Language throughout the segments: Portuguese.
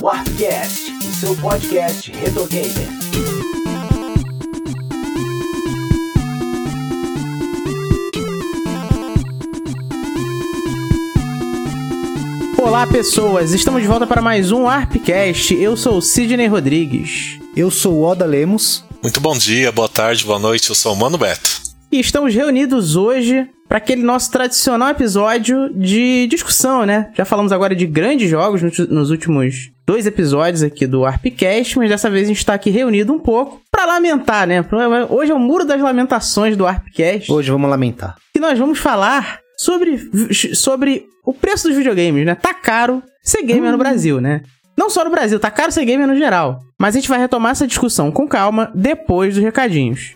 Warpcast, o seu podcast retro gamer. Olá pessoas, estamos de volta para mais um Arpcast. Eu sou o Sidney Rodrigues. Eu sou o Oda Lemos. Muito bom dia, boa tarde, boa noite, eu sou o Mano Beto. E estamos reunidos hoje para aquele nosso tradicional episódio de discussão, né? Já falamos agora de grandes jogos nos últimos dois episódios aqui do Arpcast, mas dessa vez a gente está aqui reunido um pouco para lamentar, né? Hoje é o muro das lamentações do Arpcast. Hoje vamos lamentar. E nós vamos falar sobre, sobre o preço dos videogames, né? Tá caro ser gamer hum. no Brasil, né? Não só no Brasil, tá caro ser gamer no geral. Mas a gente vai retomar essa discussão com calma depois dos recadinhos.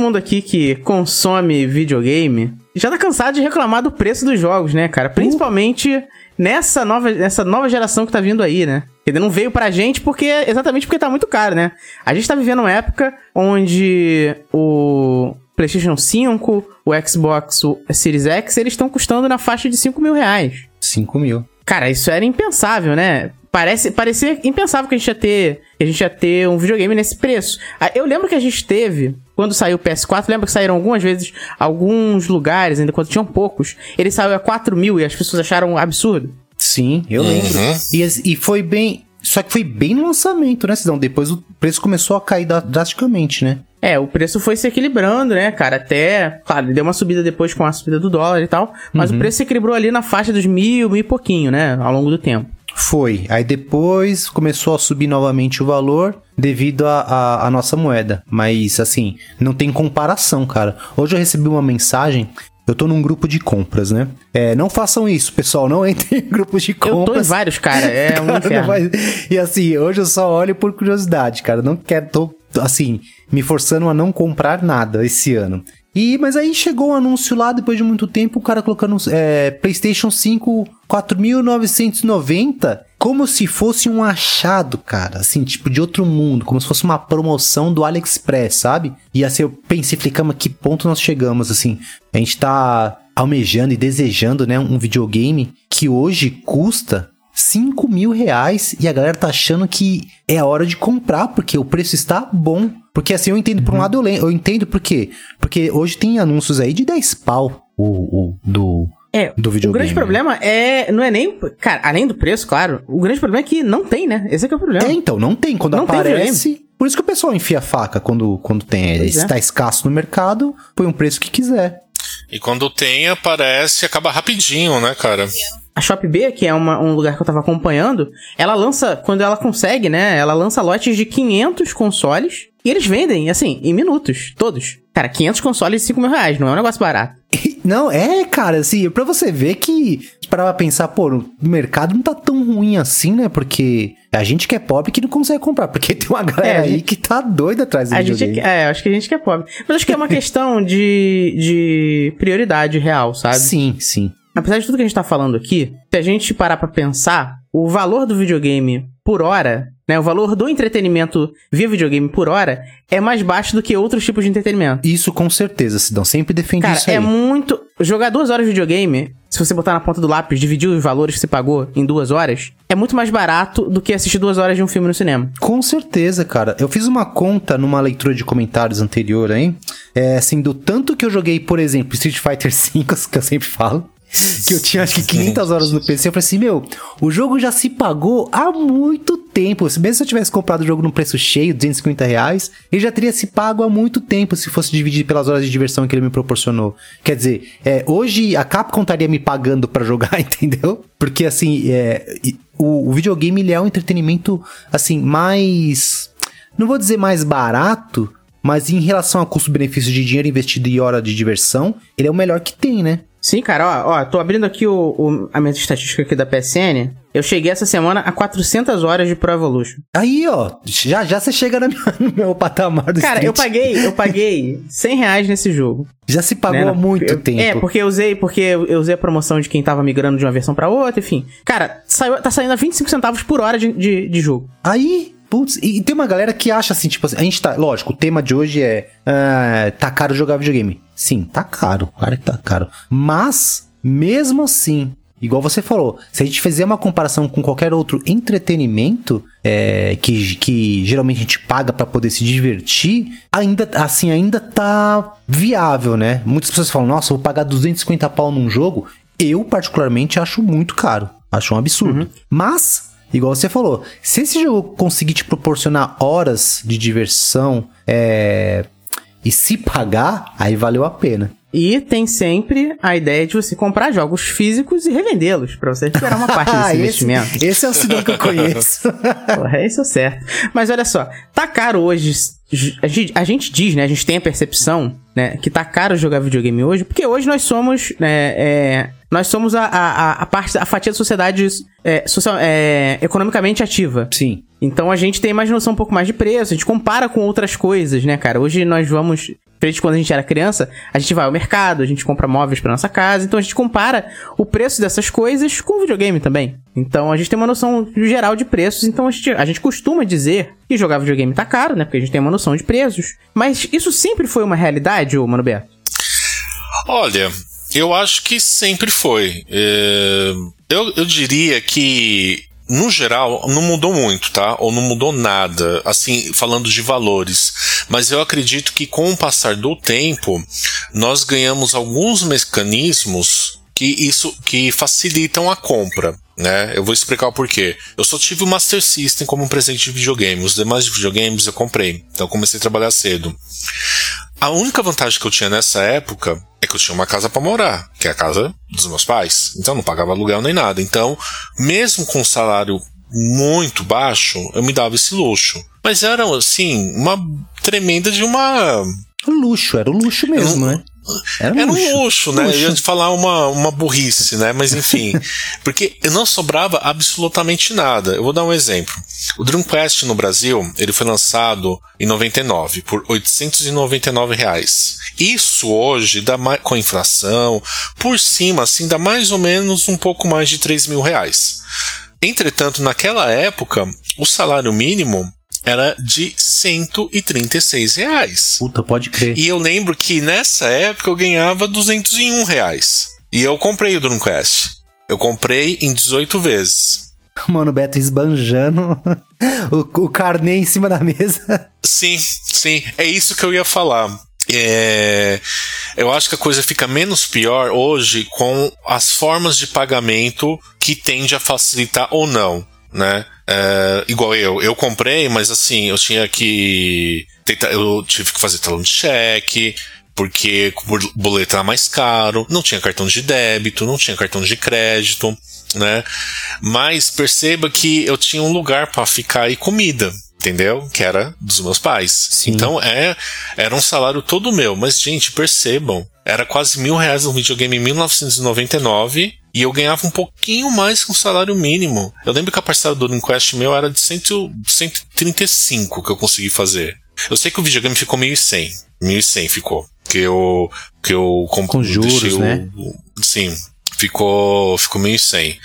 mundo aqui que consome videogame já tá cansado de reclamar do preço dos jogos, né, cara? Principalmente uh. nessa, nova, nessa nova geração que tá vindo aí, né? Ele não veio pra gente porque exatamente porque tá muito caro, né? A gente tá vivendo uma época onde o PlayStation 5, o Xbox o Series X, eles estão custando na faixa de 5 mil reais. 5 mil. Cara, isso era impensável, né? Parece, parecia impensável que a gente ia ter, que a gente ia ter um videogame nesse preço. Ah, eu lembro que a gente teve, quando saiu o PS4, lembra que saíram algumas vezes, alguns lugares, ainda quando tinham poucos, ele saiu a 4 mil e as pessoas acharam absurdo. Sim, eu lembro. Uhum. E, e foi bem. Só que foi bem no lançamento, né, Cidão? Depois o preço começou a cair drasticamente, né? É, o preço foi se equilibrando, né, cara? Até, claro, deu uma subida depois com a subida do dólar e tal, mas uhum. o preço se equilibrou ali na faixa dos mil, mil e pouquinho, né, ao longo do tempo. Foi. Aí depois começou a subir novamente o valor devido à nossa moeda. Mas, assim, não tem comparação, cara. Hoje eu recebi uma mensagem eu tô num grupo de compras, né? É, não façam isso, pessoal. Não entrem em grupos de compras. Eu tô em vários, cara. É um inferno. E assim, hoje eu só olho por curiosidade, cara. Não quero, tô, assim, me forçando a não comprar nada esse ano. E, mas aí chegou um anúncio lá, depois de muito tempo, o cara colocando é, PlayStation 5 4.990, como se fosse um achado, cara, assim, tipo de outro mundo, como se fosse uma promoção do AliExpress, sabe? E assim, eu pensei, falei, calma, que ponto nós chegamos, assim, a gente tá almejando e desejando, né, um videogame que hoje custa 5 mil reais e a galera tá achando que é a hora de comprar, porque o preço está bom. Porque assim, eu entendo, por um uhum. lado eu, eu entendo por quê. Porque hoje tem anúncios aí de 10 pau o, o, do, é, do videogame. O grande problema é. Não é nem. Cara, além do preço, claro. O grande problema é que não tem, né? Esse é que é o problema. É, então, não tem. Quando não aparece. Tem por isso que o pessoal enfia a faca quando, quando tem. Pois está é. escasso no mercado, põe um preço que quiser. E quando tem, aparece acaba rapidinho, né, cara? A Shop B, que é uma, um lugar que eu tava acompanhando, ela lança, quando ela consegue, né? Ela lança lotes de 500 consoles e eles vendem, assim, em minutos, todos. Cara, 500 consoles e 5 mil reais, não é um negócio barato. Não, é, cara, assim, pra você ver que, para pensar, pô, o mercado não tá tão ruim assim, né? Porque a gente que é pobre que não consegue comprar, porque tem uma galera é, aí gente, que tá doida atrás do a gente é, é, acho que a gente que é pobre. Mas acho que é uma questão de, de prioridade real, sabe? Sim, sim. Apesar de tudo que a gente tá falando aqui, se a gente parar pra pensar, o valor do videogame por hora né? O valor do entretenimento via videogame por hora é mais baixo do que outros tipos de entretenimento. Isso com certeza, Sidão. Sempre defende Cara, isso aí. é muito... Jogar duas horas de videogame, se você botar na ponta do lápis, dividir os valores que você pagou em duas horas, é muito mais barato do que assistir duas horas de um filme no cinema. Com certeza, cara. Eu fiz uma conta numa leitura de comentários anterior aí, é, assim, do tanto que eu joguei, por exemplo, Street Fighter V, que eu sempre falo, que eu tinha acho que 500 horas no PC. Eu falei assim, meu, o jogo já se pagou há muito tempo. Mesmo se eu tivesse comprado o jogo num preço cheio, 250 reais, ele já teria se pago há muito tempo se fosse dividido pelas horas de diversão que ele me proporcionou. Quer dizer, é, hoje a Capcom estaria me pagando para jogar, entendeu? Porque assim, é, o, o videogame ele é um entretenimento assim mais, não vou dizer mais barato, mas em relação a custo-benefício de dinheiro investido e hora de diversão, ele é o melhor que tem, né? Sim, cara, ó, ó, tô abrindo aqui o, o- a minha estatística aqui da PSN. Eu cheguei essa semana a 400 horas de Pro Evolution. Aí, ó, já já você chega minha- no meu patamar do Cara, eu Street. paguei, eu paguei 100 reais nesse jogo. Já se pagou né? há muito Eu- tempo. É, porque eu usei, porque eu usei a promoção de quem tava migrando de uma versão pra outra, enfim. Cara, saiu, tá saindo a 25 centavos por hora de, de, de jogo. Aí, putz, e, e tem uma galera que acha assim, tipo assim, a gente tá, lógico, o tema de hoje é, ah, tá caro jogar videogame. Sim, tá caro, claro que tá caro. Mas, mesmo assim, igual você falou, se a gente fizer uma comparação com qualquer outro entretenimento, é, que, que geralmente a gente paga pra poder se divertir, ainda, assim, ainda tá viável, né? Muitas pessoas falam, nossa, vou pagar 250 pau num jogo. Eu, particularmente, acho muito caro. Acho um absurdo. Mas, igual você falou, se esse jogo conseguir te proporcionar horas de diversão é, e se pagar, aí valeu a pena. E tem sempre a ideia de você comprar jogos físicos e revendê-los, pra você recuperar uma parte desse esse, investimento. esse é o Sidão que eu conheço. Porra, esse é o certo. Mas olha só, tá caro hoje. A gente, a gente diz, né? A gente tem a percepção, né? Que tá caro jogar videogame hoje, porque hoje nós somos, né, é, nós somos a, a, a- a parte, a fatia da sociedade é, social, é, economicamente ativa. Sim. Então a gente tem mais noção um pouco mais de preço, a gente compara com outras coisas, né, cara? Hoje nós vamos, desde quando a gente era criança, a gente vai ao mercado, a gente compra móveis pra nossa casa, então a gente compara o preço dessas coisas com o videogame também. Então a gente tem uma noção geral de preços, então a gente, a gente costuma dizer que jogar videogame tá caro, né? Porque a gente tem uma noção de preços. Mas isso sempre foi uma realidade, ô Mano Beto? Olha, eu acho que sempre foi. É, eu, eu diria que, no geral, não mudou muito, tá? Ou não mudou nada, assim, falando de valores. Mas eu acredito que com o passar do tempo, nós ganhamos alguns mecanismos que isso que facilitam a compra. Né? Eu vou explicar o porquê. Eu só tive o Master System como presente de videogame. Os demais videogames eu comprei. Então eu comecei a trabalhar cedo. A única vantagem que eu tinha nessa época é que eu tinha uma casa para morar, que é a casa dos meus pais. Então eu não pagava aluguel nem nada. Então, mesmo com um salário muito baixo, eu me dava esse luxo. Mas era, assim, uma tremenda de uma. Luxo, era o luxo mesmo, né? Era um Era luxo. um luxo, né? Eu ia te falar uma, uma burrice, né? Mas enfim. porque não sobrava absolutamente nada. Eu vou dar um exemplo. O Dreamcast no Brasil, ele foi lançado em 99 por 899 reais. Isso hoje dá mais, com inflação, por cima, assim, dá mais ou menos um pouco mais de 3 mil reais. Entretanto, naquela época, o salário mínimo era de 136 reais. Puta, pode crer. E eu lembro que nessa época eu ganhava 201 reais. E eu comprei o Dreamcast. Eu comprei em 18 vezes. Mano, o Beto esbanjando o, o carnê em cima da mesa. Sim, sim, é isso que eu ia falar. É, eu acho que a coisa fica menos pior hoje com as formas de pagamento que tende a facilitar ou não, né? É, igual eu, eu comprei, mas assim, eu tinha que. tentar- Eu tive que fazer talão de cheque, porque o boleto era mais caro, não tinha cartão de débito, não tinha cartão de crédito, né? Mas perceba que eu tinha um lugar para ficar e comida, entendeu? Que era dos meus pais. Sim. Então é, era um salário todo meu. Mas, gente, percebam, era quase mil reais um videogame em 1999 e eu ganhava um pouquinho mais que um salário mínimo. Eu lembro que a parcela do Dreamcast meu era de 100, 135 que eu consegui fazer. Eu sei que o videogame ficou 1.100. 1.100 ficou. Que eu, que eu Com juros, o- né? o- sim, ficou, ficou 1.100.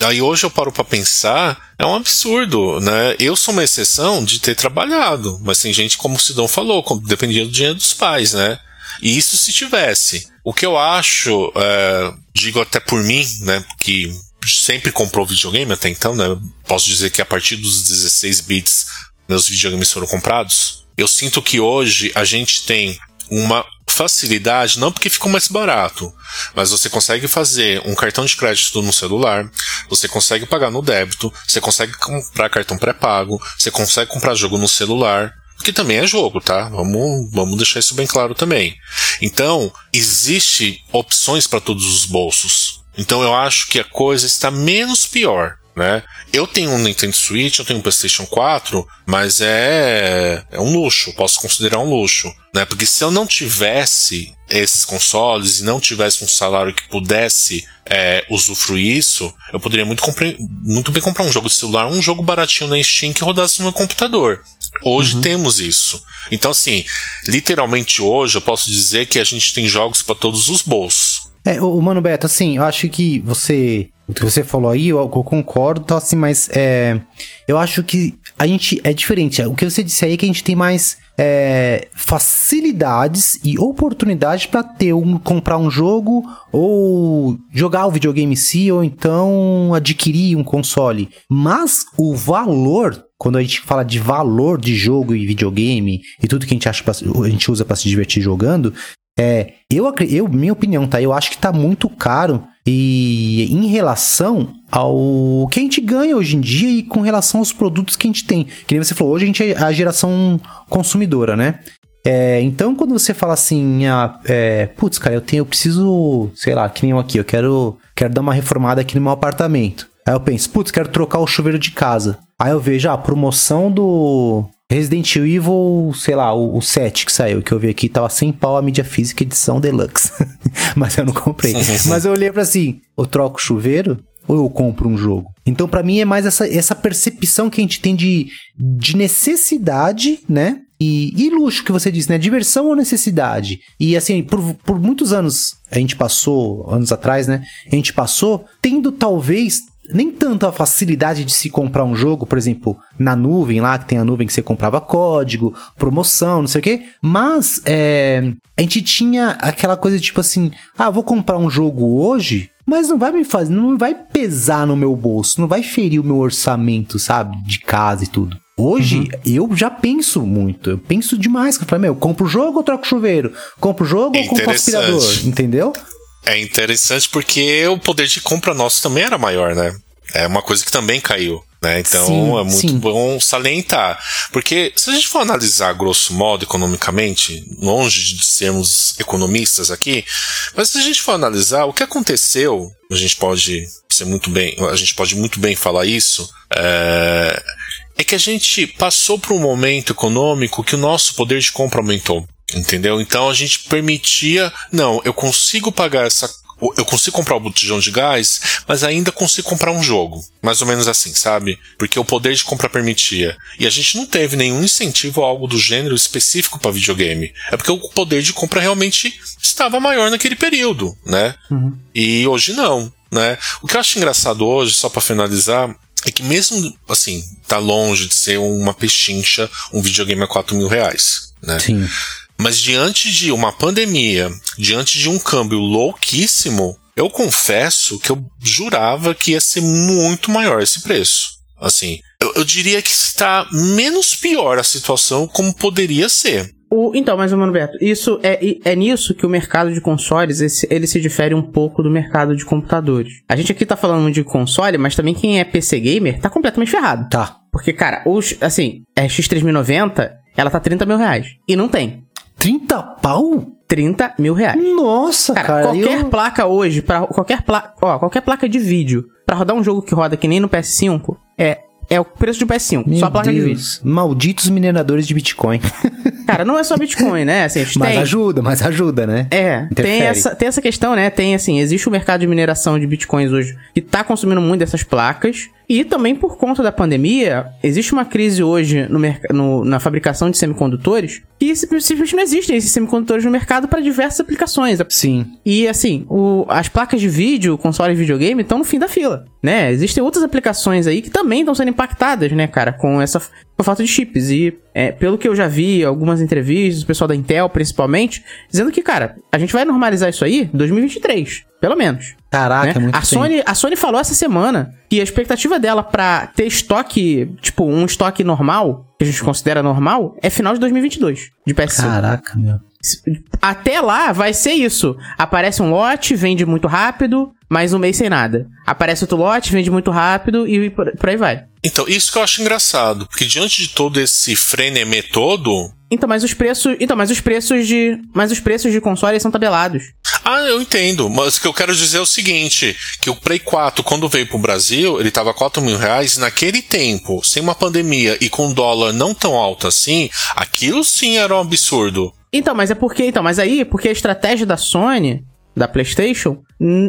Aí hoje eu paro pra pensar, é um absurdo, né? Eu sou uma exceção de ter trabalhado, mas tem gente, como o Sidão falou, dependia do dinheiro dos pais, né? E isso se tivesse. O que eu acho, é, digo até por mim, né? Que sempre comprou videogame até então, né? Posso dizer que a partir dos 16 bits meus videogames foram comprados. Eu sinto que hoje a gente tem uma facilidade, não porque ficou mais barato, mas você consegue fazer um cartão de crédito no celular, você consegue pagar no débito, você consegue comprar cartão pré-pago, você consegue comprar jogo no celular, que também é jogo, tá? Vamos, vamos deixar isso bem claro também. Então, existe opções para todos os bolsos. Então eu acho que a coisa está menos pior. Né? Eu tenho um Nintendo Switch, eu tenho um PlayStation 4, mas é, é um luxo, posso considerar um luxo, né? Porque se eu não tivesse esses consoles e não tivesse um salário que pudesse é, usufruir isso, eu poderia muito, muito bem comprar um jogo de celular, um jogo baratinho na Steam que rodasse no meu computador. Hoje uhum. temos isso. Então, assim, literalmente hoje eu posso dizer que a gente tem jogos para todos os bolsos. É, o Mano Beto, assim, eu acho que você. O que você falou aí, eu, eu concordo, tá, assim, mas é, eu acho que a gente é diferente. O que você disse aí é que a gente tem mais é, facilidades e oportunidades para ter um comprar um jogo ou jogar o videogame em si ou então adquirir um console. Mas o valor quando a gente fala de valor de jogo e videogame e tudo que a gente acha pra, a gente usa para se divertir jogando, é, eu, eu, minha opinião, tá? Eu acho que tá muito caro e em relação ao que a gente ganha hoje em dia e com relação aos produtos que a gente tem. Que nem você falou, hoje a gente é a geração consumidora, né? É, então, quando você fala assim, ah, é, putz, cara, eu tenho, eu preciso, sei lá, que nem eu aqui, eu quero, quero dar uma reformada aqui no meu apartamento. Aí eu penso, putz, quero trocar o chuveiro de casa. Aí eu vejo ah, a promoção do Resident Evil, sei lá, o, o 7 que saiu, que eu vi aqui, tava sem pau a mídia física edição deluxe. Mas eu não comprei. Mas eu olhei pra assim, eu troco chuveiro ou eu compro um jogo? Então, para mim, é mais essa, essa percepção que a gente tem de, de necessidade, né? E, e, luxo que você disse, né? Diversão ou necessidade? E assim, por, por muitos anos a gente passou, anos atrás, né? A gente passou tendo talvez nem tanto a facilidade de se comprar um jogo, por exemplo, na nuvem lá, que tem a nuvem que você comprava código, promoção, não sei o quê, mas é, a gente tinha aquela coisa tipo assim, ah, vou comprar um jogo hoje, mas não vai me fazer, não vai pesar no meu bolso, não vai ferir o meu orçamento, sabe, de casa e tudo. Hoje, uhum. eu já penso muito. Eu penso demais. Eu falei, meu, compro o jogo ou troco o chuveiro? Compro o jogo ou compro o aspirador? Entendeu? É interessante porque o poder de compra nosso também era maior, né? É uma coisa que também caiu. Né? Então sim, é muito sim. bom salientar. Porque se a gente for analisar grosso modo economicamente, longe de sermos economistas aqui, mas se a gente for analisar o que aconteceu, a gente pode ser muito bem, a gente pode muito bem falar isso, é, é que a gente passou por um momento econômico que o nosso poder de compra aumentou. Entendeu? Então a gente permitia, não, eu consigo pagar essa eu consigo comprar o botijão de gás, mas ainda consigo comprar um jogo. Mais ou menos assim, sabe? Porque o poder de compra permitia. E a gente não teve nenhum incentivo a algo do gênero específico para videogame. É porque o poder de compra realmente estava maior naquele período, né? Uhum. E hoje não, né? O que eu acho engraçado hoje, só para finalizar, é que mesmo assim, tá longe de ser uma pechincha um videogame a 4 mil reais, né? Sim. Mas diante de uma pandemia, diante de um câmbio louquíssimo, eu confesso que eu jurava que ia ser muito maior esse preço. Assim, eu, eu diria que está menos pior a situação como poderia ser. O, então, mas, mano Beto, isso é, é nisso que o mercado de consoles esse, ele se difere um pouco do mercado de computadores. A gente aqui tá falando de console, mas também quem é PC gamer tá completamente ferrado. Tá. Porque, cara, os, assim, a X3090, ela tá 30 mil reais. E não tem. 30 pau? 30 mil reais. Nossa, cara. cara qualquer eu... placa hoje, para qualquer placa, ó, qualquer placa de vídeo, para rodar um jogo que roda que nem no PS5, é é o preço de PS5, Meu só a placa Deus. de vídeo. Malditos mineradores de Bitcoin. Cara, não é só Bitcoin, né? Assim, mas tem... ajuda, mas ajuda, né? É, tem essa, tem essa questão, né? Tem assim, existe o mercado de mineração de Bitcoins hoje que tá consumindo muito dessas placas. E também por conta da pandemia, existe uma crise hoje no, no na fabricação de semicondutores que simplesmente não existem esses semicondutores no mercado para diversas aplicações. Sim. E assim, o, as placas de vídeo, consoles de videogame estão no fim da fila, né? Existem outras aplicações aí que também estão sendo impactadas, né, cara, com essa com falta de chips. E é, pelo que eu já vi, algumas entrevistas, o pessoal da Intel principalmente, dizendo que, cara, a gente vai normalizar isso aí em 2023. Pelo menos. Caraca, né? é muito a Sony, a Sony falou essa semana que a expectativa dela para ter estoque, tipo, um estoque normal, que a gente considera normal, é final de 2022, de PS5. Caraca, meu. Até lá vai ser isso. Aparece um lote, vende muito rápido, mais um mês sem nada. Aparece outro lote, vende muito rápido e por, por aí vai. Então, isso que eu acho engraçado, porque diante de todo esse frenemê todo, então, mas os preços, então, mas os preços de, mas os preços de consoles são tabelados. Ah, eu entendo, mas o que eu quero dizer é o seguinte, que o Play 4, quando veio pro Brasil, ele tava 4 mil reais, naquele tempo, sem uma pandemia e com dólar não tão alto assim, aquilo sim era um absurdo. Então, mas é porque. Então, mas aí, porque a estratégia da Sony, da PlayStation,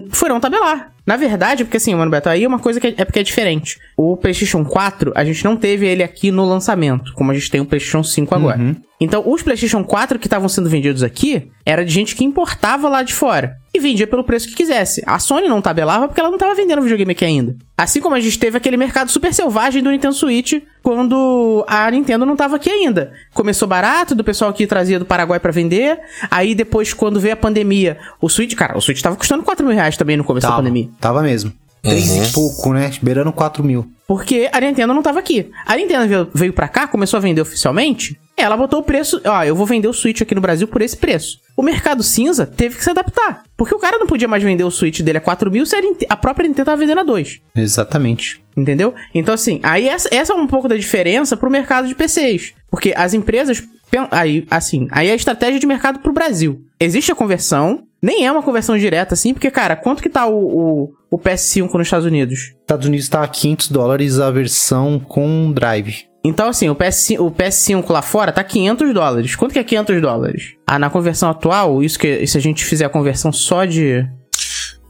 foi não tabelar. Na verdade, porque assim, mano, Beto, aí é uma coisa que é, é porque é diferente. O PlayStation 4, a gente não teve ele aqui no lançamento, como a gente tem o PlayStation 5 agora. Então, os PlayStation 4 que estavam sendo vendidos aqui era de gente que importava lá de fora e vendia pelo preço que quisesse. A Sony não tabelava porque ela não tava vendendo videogame aqui ainda. Assim como a gente teve aquele mercado super selvagem do Nintendo Switch quando a Nintendo não tava aqui ainda. Começou barato, do pessoal que trazia do Paraguai pra vender. Aí depois, quando veio a pandemia, o Switch, cara, o Switch tava custando 4 mil reais também no começo da Tava, pandemia. tava mesmo. Três e pouco, né? Beirando 4 mil. Porque a Nintendo não tava aqui. A Nintendo veio, veio pra cá, começou a vender oficialmente. Ela botou o preço. Ó, eu vou vender o Switch aqui no Brasil por esse preço. O mercado cinza teve que se adaptar. Porque o cara não podia mais vender o Switch dele a 4 mil se a, própria Nintendo tava vendendo a 2. Exatamente. Entendeu? Então, assim, aí essa, essa é um pouco da diferença pro mercado de PCs. Porque as empresas. Aí, assim, aí é a estratégia de mercado pro Brasil. Existe a conversão, nem é uma conversão direta, assim, porque, cara, quanto que tá o, o, o PS5 nos Estados Unidos? Estados Unidos tá a 500 dólares a versão com drive. Então, assim, o, PS, o PS5 lá fora tá 500 dólares. Quanto que é 500 dólares? Ah, na conversão atual, isso que se a gente fizer a conversão só de.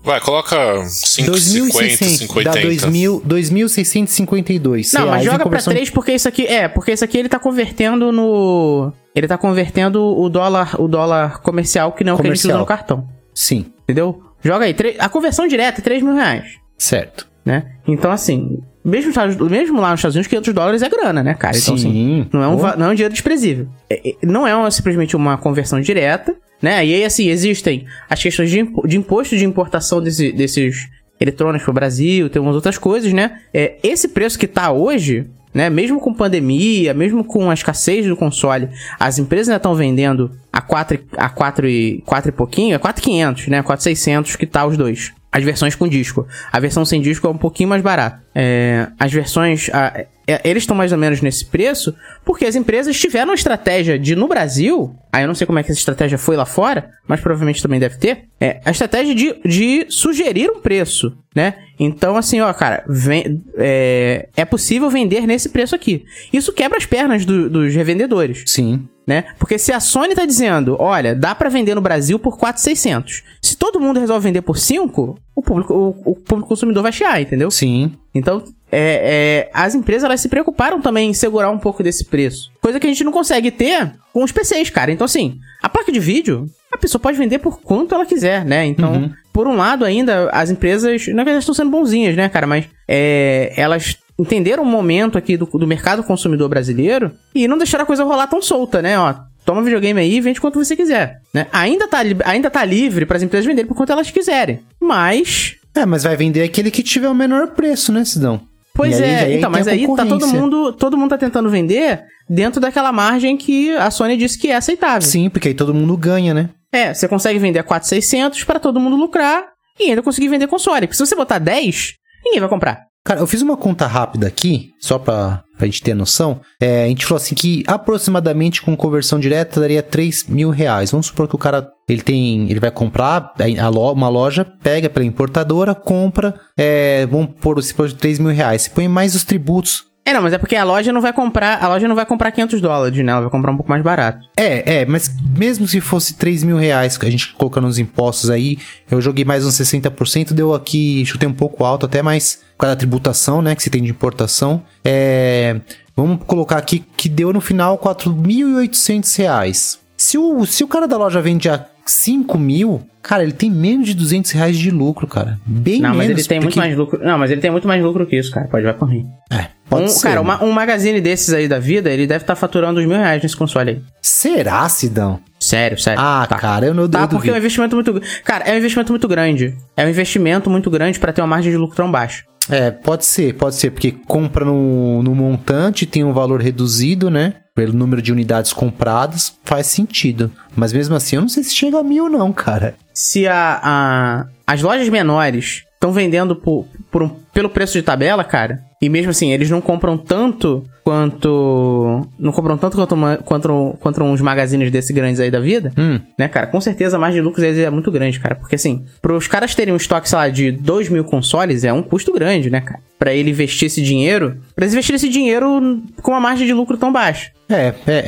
Vai, coloca 550, 50. Dá 2.000 2.652. Não, mas reais em joga pra conversão- 3 porque isso aqui. É, porque isso aqui ele tá convertendo no. Ele tá convertendo o dólar, o dólar comercial que não é o que a gente usa Comercial. no cartão. Sim, Entendeu? Joga aí. A conversão direta é 3 mil reais. certo. Né? Então, assim, mesmo, mesmo lá nos Estados Unidos, 500 dólares é grana, né, cara? Então, assim, Sim. Não é um, não é um dinheiro desprezível. É- é- não é uma- simplesmente uma conversão direta, né? E aí, assim, existem as questões de, de imposto de importação desse- desses eletrônicos pro Brasil, tem umas outras coisas, né? É, esse preço que tá hoje, né? Mesmo com pandemia, mesmo com a escassez do console, as empresas ainda estão vendendo a 4, a 4 e, 4 e pouquinho, a 4,500, né? 4,600 que tá os dois. As versões com disco. A versão sem disco é um pouquinho mais barata. É, as versões. a- é, eles estão mais ou menos nesse preço porque as empresas tiveram a estratégia de, no Brasil. Aí eu não sei como é que essa estratégia foi lá fora, mas provavelmente também deve ter. É, a estratégia de, de sugerir um preço, né? Então, assim, ó, cara, vem- é, é possível vender nesse preço aqui. Isso quebra as pernas do- dos revendedores Sim. Né? Porque se a Sony tá dizendo, olha, dá pra vender no Brasil por 4,600. Se todo mundo resolve vender por 5, o público, o, o público consumidor vai chiar, entendeu? Sim. Então, é, é, as empresas elas se preocuparam também em segurar um pouco desse preço. Coisa que a gente não consegue ter com os PCs, cara. Então, assim, a placa de vídeo, a pessoa pode vender por quanto ela quiser, né? Então, por um lado, ainda, as empresas, na verdade, estão sendo bonzinhas, né, cara? Mas é, elas entenderam o momento aqui do, do mercado consumidor brasileiro e não deixaram a coisa rolar tão solta, né? Ó, toma videogame aí e vende quanto você quiser, né? Ainda tá, ainda tá livre para as empresas venderem por quanto elas quiserem. Mas É, mas vai vender aquele que tiver o menor preço, né, Sidão? Pois aí- é, aí então, mas aí tá todo mundo, todo mundo tá tentando vender dentro daquela margem que a Sony disse que é aceitável. Sim, porque aí todo mundo ganha, né? É, você consegue vender a 4,600 para todo mundo lucrar e ainda conseguir vender console. Porque se você botar 10, ninguém vai comprar. Cara, eu fiz uma conta rápida aqui, só pra, pra gente ter noção. É, a gente falou assim que aproximadamente com conversão direta daria 3 mil reais. Vamos supor que o cara ele tem. Ele vai comprar a lo- uma loja, pega pela importadora, compra. É, vamos pôr esse por 3 mil reais. Você põe mais os tributos. É, não, mas é porque a loja não vai comprar, a loja não vai comprar 500 dólares, né? Ela vai comprar um pouco mais barato. É, é, mas mesmo se fosse 3 mil reais, que a gente colocando os impostos aí, eu joguei mais uns 60%, deu aqui, chutei um pouco alto até, mas por causa da tributação, né, que você tem de importação, é, vamos colocar aqui que deu no final 4.800 reais. Se o, se o cara da loja vende a 5 mil, cara, ele tem menos de 200 reais de lucro, cara. Bem não, menos. mas ele tem muito porque- mais lucro. Não, mas ele tem muito mais lucro que isso, cara. Pode vai por rir. É, pode Um, ser. cara, né? uma- um magazine desses aí da vida, ele deve estar faturando uns mil reais nesse console aí. Será, Sidão? Sério, sério. Ah, Tá. cara, eu não Tá, porque é um investimento muito. Cara, é um investimento muito grande. É um investimento muito grande pra ter uma margem de lucro tão baixa. É, pode ser, pode ser, porque compra no, no montante, tem um valor reduzido, né? Pelo número de unidades compradas, faz sentido. Mas mesmo assim, eu não sei se chega a mil, não, cara. Se a, a- as lojas menores estão vendendo por, por um, pelo preço de tabela, cara, e mesmo assim, eles não compram tanto quanto. Não compram tanto quanto, uma, quanto, quanto uns magazines desses grandes aí da vida, Hum. né, cara? Com certeza a margem de lucros deles é muito grande, cara. Porque assim, pros caras terem um estoque, sei lá, de 2 mil consoles é um custo grande, né, cara? Pra ele investir esse dinheiro. Pra eles investirem esse dinheiro com uma margem de lucro tão baixa. É, é, é,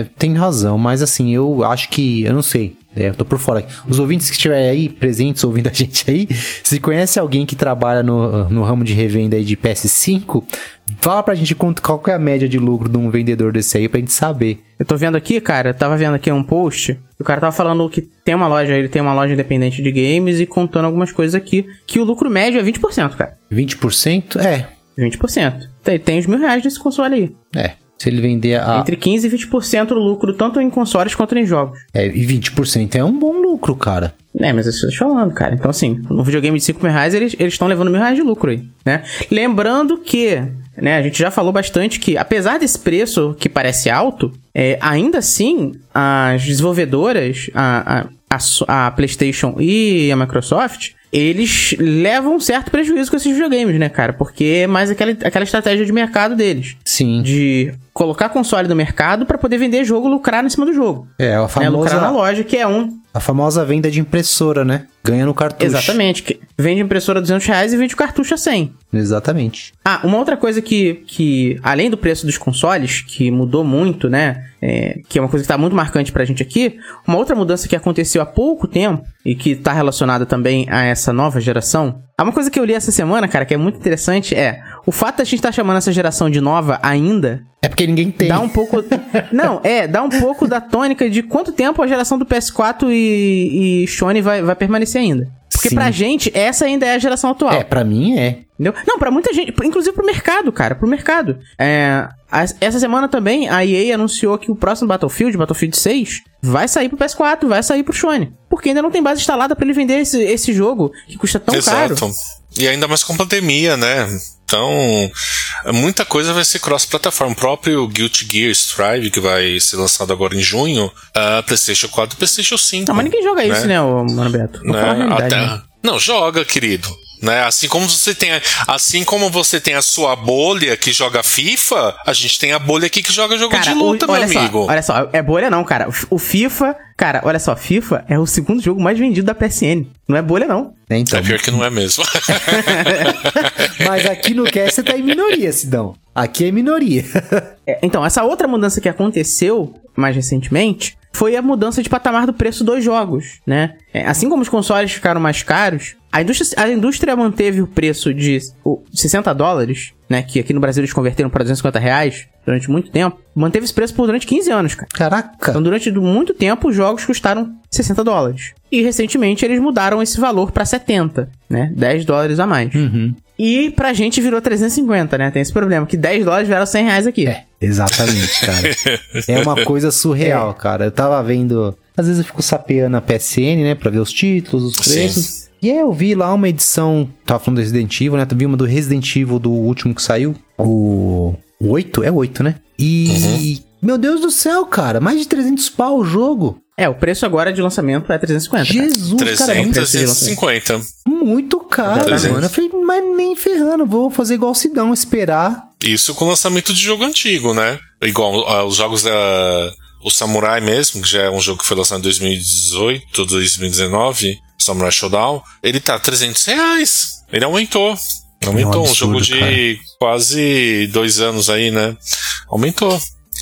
é, tem razão, mas assim, eu acho que, eu não sei, é, eu tô por fora. Os ouvintes que estiverem aí, presentes, ouvindo a gente aí, se conhece alguém que trabalha no, no ramo de revenda aí de PS5, fala pra gente quanto, qual que é a média de lucro de um vendedor desse aí pra gente saber. Eu tô vendo aqui, cara, eu tava vendo aqui um post, o cara tava falando que tem uma loja, ele tem uma loja independente de games e contando algumas coisas aqui, que o lucro médio é 20%, cara. 20%? É, 20%. Tem, tem os mil reais desse console aí. é. Se ele vender a. Entre 15% e 20% do lucro, tanto em consoles quanto em jogos. É, e 20% é um bom lucro, cara. É, mas isso eu tô falando, cara. Então, assim, no videogame de 5 mil reais, eles estão levando mil reais de lucro aí, né? Lembrando que, né, a gente já falou bastante que, apesar desse preço que parece alto, é, ainda assim, as desenvolvedoras, a, a, a, a PlayStation e a Microsoft, eles levam um certo prejuízo com esses videogames, né, cara? Porque é mais aquela, aquela estratégia de mercado deles. Sim. De colocar console no mercado pra poder vender jogo, lucrar em cima do jogo. É, a Né? famosa, Lucrar na loja, que é um a famosa venda de impressora, né? Ganha no cartucho. Exatamente. Vende impressora a 200 reais e vende o cartucho a 100. Exatamente. Ah, uma outra coisa que, que além do preço dos consoles, que mudou muito, né? é, que é uma coisa que tá muito marcante pra gente aqui. Uma outra mudança que aconteceu há pouco tempo e que tá relacionada também a essa nova geração. Ah, Uma coisa que eu li essa semana, cara, que é muito interessante é o fato da gente estar chamando essa geração de nova ainda É porque ninguém tem. Dá um pouco. Não, é, dá um pouco da tônica de quanto tempo a geração do PS4 e, e Sony vai, vai permanecer ainda. Porque Sim. pra gente, essa ainda é a geração atual. É, pra mim é. Entendeu? Não, pra muita gente, inclusive pro mercado, cara, pro mercado. É, essa semana também a EA anunciou que o próximo Battlefield, Battlefield 6, vai sair pro PS4, vai sair pro Sony. Porque ainda não tem base instalada pra ele vender esse, esse jogo que custa tão caro. Exato. E ainda mais com pandemia, né? Então, muita coisa vai ser cross-plataforma. O próprio Guilty Gear Strive, que vai ser lançado agora em junho, a PlayStation 4 e PlayStation 5. Não, mas ninguém joga isso, Né? né, ô, Mano Beto? Vou né? Até- né? Não, joga, querido. Né? Assim como você tem, a- assim como você tem a sua bolha que joga FIFA, a gente tem a bolha aqui que joga jogo de Cara, luta, o- meu olha amigo. Só, olha só, é bolha não, cara. O FIFA, cara, olha só, FIFA é o segundo jogo mais vendido da PSN. Não é bolha, não. né? Então. É pior que não é mesmo. Mas aqui no cast você tá em minoria, Sidão. Aqui é minoria. É, então, essa outra mudança que aconteceu mais recentemente foi a mudança de patamar do preço dos jogos, né? É, assim como os consoles ficaram mais caros, a indústria, a indústria manteve o preço de o, 60 dólares, né? Que aqui no Brasil eles converteram para 250 reais durante muito tempo. Manteve esse preço por durante 15 anos, cara. Caraca. Então, durante muito tempo, os jogos custaram 60 dólares. E recentemente eles mudaram esse valor pra 70, né? 10 dólares a mais. E pra gente virou 350, né? Tem esse problema, que 10 dólares vieram 100 reais aqui. É, exatamente, cara. é uma coisa surreal, É. cara. Eu tava vendo. Às vezes eu fico sapeando a PSN, né? Pra ver os títulos, os preços. E aí eu vi lá uma edição. Tava falando do Resident Evil, né? Eu vi uma do Resident Evil do último que saiu. O. o 8? É o 8, né? E. Meu Deus do céu, cara. Mais de 300 pau o jogo. É, o preço agora de lançamento é 350. cara. Jesus, cara. é muito- 300 50. Muito caro, Exatamente. mano. Eu falei, mas nem ferrando. Vou fazer igual o Sidão, esperar. Isso com lançamento de jogo antigo, né? Igual ah, os jogos da. O Samurai mesmo, que já é um jogo que foi lançado em 2018, 2019, Samurai Showdown, ele tá 300 reais. Ele aumentou. Aumentou, um, absurdo, jogo de quase dois anos aí, né? Aumentou.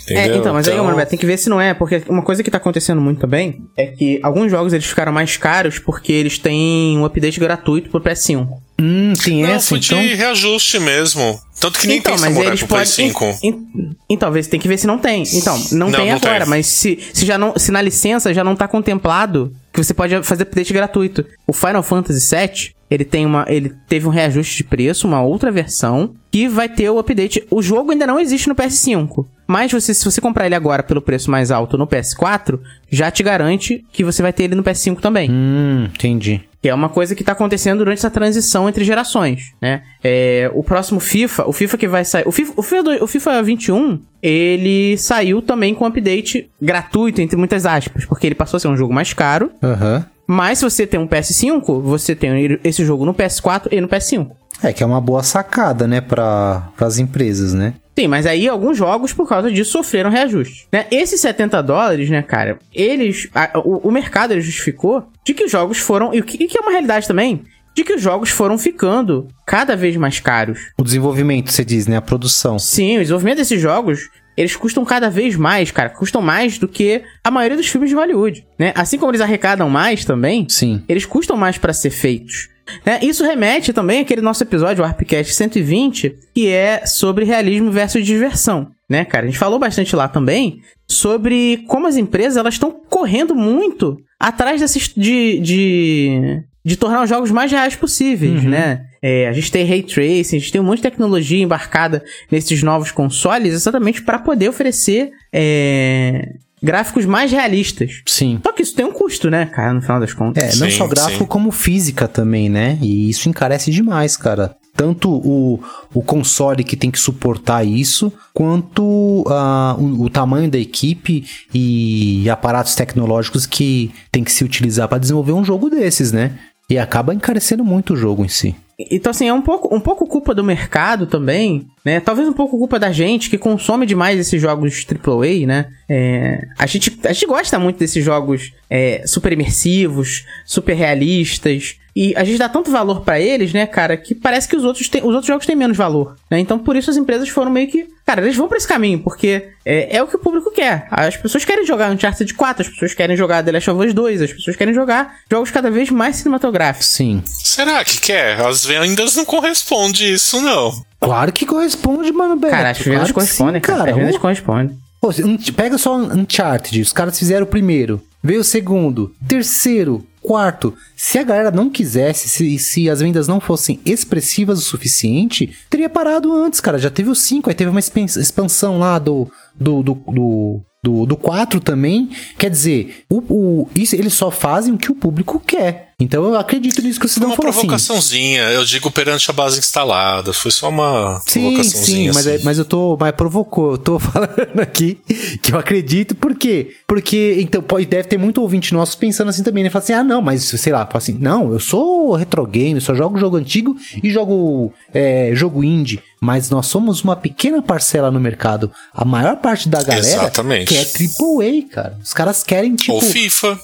É, entendeu? então, mas aí, mano, Beto, tem que ver se não é, porque uma coisa que tá acontecendo muito também é que alguns jogos eles ficaram mais caros porque eles têm um update gratuito pro PS5. Hum, tem Não, essa, foi então. de reajuste mesmo. Tanto que nem tem Samurai pro Play 5. Então, então, tem que ver se não tem. Então, não, Não, tem não agora, tem. mas se, se já não, se na licença já não tá contemplado que você pode fazer update gratuito. O Final Fantasy VII, ele tem uma, ele teve um reajuste de preço, uma outra versão que vai ter o update. O jogo ainda não existe no PS5, mas você, se você comprar ele agora pelo preço mais alto no PS4, já te garante que você vai ter ele no PS5 também. Hum, entendi. Que é uma coisa que tá acontecendo durante essa transição entre gerações, né? É, o próximo FIFA, o FIFA que vai sair. O FIFA, o, FIFA, do- o FIFA 21, ele saiu também com update gratuito, entre muitas aspas, porque ele passou a ser um jogo mais caro. Aham. Mas se você tem um PS5, você tem esse jogo no PS4 e no PS5. É que é uma boa sacada, né, para as empresas, né? Sim, mas aí alguns jogos, por causa disso, sofreram reajuste. Né? Esses 70 dólares, né, cara, eles. a- o, o mercado justificou de que os jogos foram. E que, e que é uma realidade também? De que os jogos foram ficando cada vez mais caros. O desenvolvimento, você diz, né, a produção. Sim, o desenvolvimento desses jogos, eles custam cada vez mais, cara. Custam mais do que a maioria dos filmes de Hollywood, né? Assim como eles arrecadam mais também, Sim. eles custam mais pra ser feitos. Né? Isso remete também àquele nosso episódio, o Arpcast 120, que é sobre realismo versus diversão. Né, cara? A gente falou bastante lá também sobre como as empresas elas estão correndo muito atrás desses de, de, de tornar os jogos mais reais possíveis, né? É, a gente tem ray tracing, a gente tem um monte de tecnologia embarcada nesses novos consoles exatamente para poder oferecer é, gráficos mais realistas. Sim. Só que isso tem um custo, né, cara, no final das contas. É, não Sim, só gráfico sim. como física também, né? E isso encarece demais, cara. Tanto o, o console que tem que suportar isso, quanto ah, o, o tamanho da equipe e aparatos tecnológicos que tem que se utilizar para desenvolver um jogo desses, né? E acaba encarecendo muito o jogo em si. Então, assim, é um pouco, um pouco culpa do mercado também, né? Talvez um pouco culpa da gente que consome demais esses jogos AAA, né? É, a, gente, a gente gosta muito desses jogos é, super imersivos, super realistas. E a gente dá tanto valor pra eles, né, cara, que parece que os outros, têm- os outros jogos têm menos valor. Né? Então, por isso as empresas foram meio que. Cara, eles vão pra esse caminho, porque é, é o que o público quer. As pessoas querem jogar Uncharted 4, as pessoas querem jogar The Last of Us 2, as pessoas querem jogar jogos cada vez mais cinematográficos. Sim. Será que quer? As vendas não correspondem isso, não. Claro que corresponde, mano, Beto. Cara, as vendas claro correspondem, sim, cara. As vendas Uh, correspondem. Pô, se- um- pega só Uncharted, os caras fizeram o primeiro, veio o segundo, terceiro, quarto. Se a galera não quisesse, se, se as vendas não fossem expressivas o suficiente, teria parado antes, cara. Já teve o 5, aí teve uma expansão lá do. do. do. do do, do 4 também, quer dizer, o, o, isso eles só fazem o que o público quer. Então eu acredito nisso que você Foi não uma falou assim. provocaçãozinha, eu digo perante a base instalada. Foi só uma Sim, provocaçãozinha. sim, mas, é- assim. mas eu tô. Mas provocou, eu tô falando aqui que eu acredito, por quê? Porque, então, pode, deve ter muito ouvinte nosso pensando assim também, né? Fala assim, ah, não, mas sei lá, fala assim, não, eu sou retro game, só jogo jogo antigo e jogo é, jogo indie. Mas nós somos uma pequena parcela no mercado. A maior parte da galera Exatamente. quer AAA, cara. Os caras querem, tipo. Ou FIFA.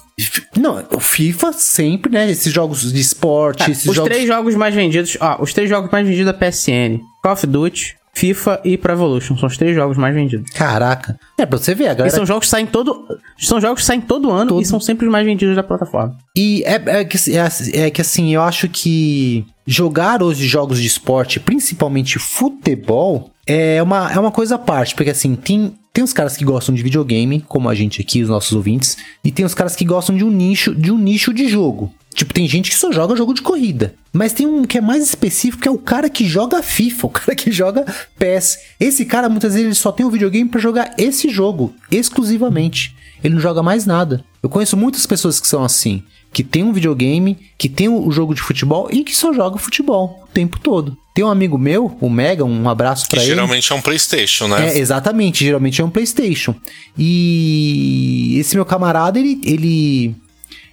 Não, o FIFA sempre, né? Esses jogos de esporte, Cara, esses os jogos. três jogos mais vendidos, ó, os três jogos mais vendidos da PSN: Call of Duty, FIFA e Pro Evolution. São os três jogos mais vendidos. Caraca. É, pra você ver, a E galera são jogos que saem todo. São jogos que saem todo ano Todo. e são sempre os mais vendidos da plataforma. E é, é que, é, é que assim, eu acho que jogar hoje jogos de esporte, principalmente futebol, é uma, é uma coisa à parte. Porque assim, tem, tem os caras que gostam de videogame, como a gente aqui, os nossos ouvintes, e tem os caras que gostam de um nicho, de um nicho de jogo. Tipo, tem gente que só joga jogo de corrida. Mas tem um que é mais específico, que é o cara que joga FIFA, o cara que joga PES. Esse cara, muitas vezes, ele só tem o videogame pra jogar esse jogo, exclusivamente. Ele não joga mais nada. Eu conheço muitas pessoas que são assim. Que tem um videogame, que tem o jogo de futebol e que só joga futebol o tempo todo. Tem um amigo meu, o Mega, um abraço pra ele. geralmente é um PlayStation, né? É, exatamente, geralmente é um PlayStation. E esse meu camarada, ele, ele.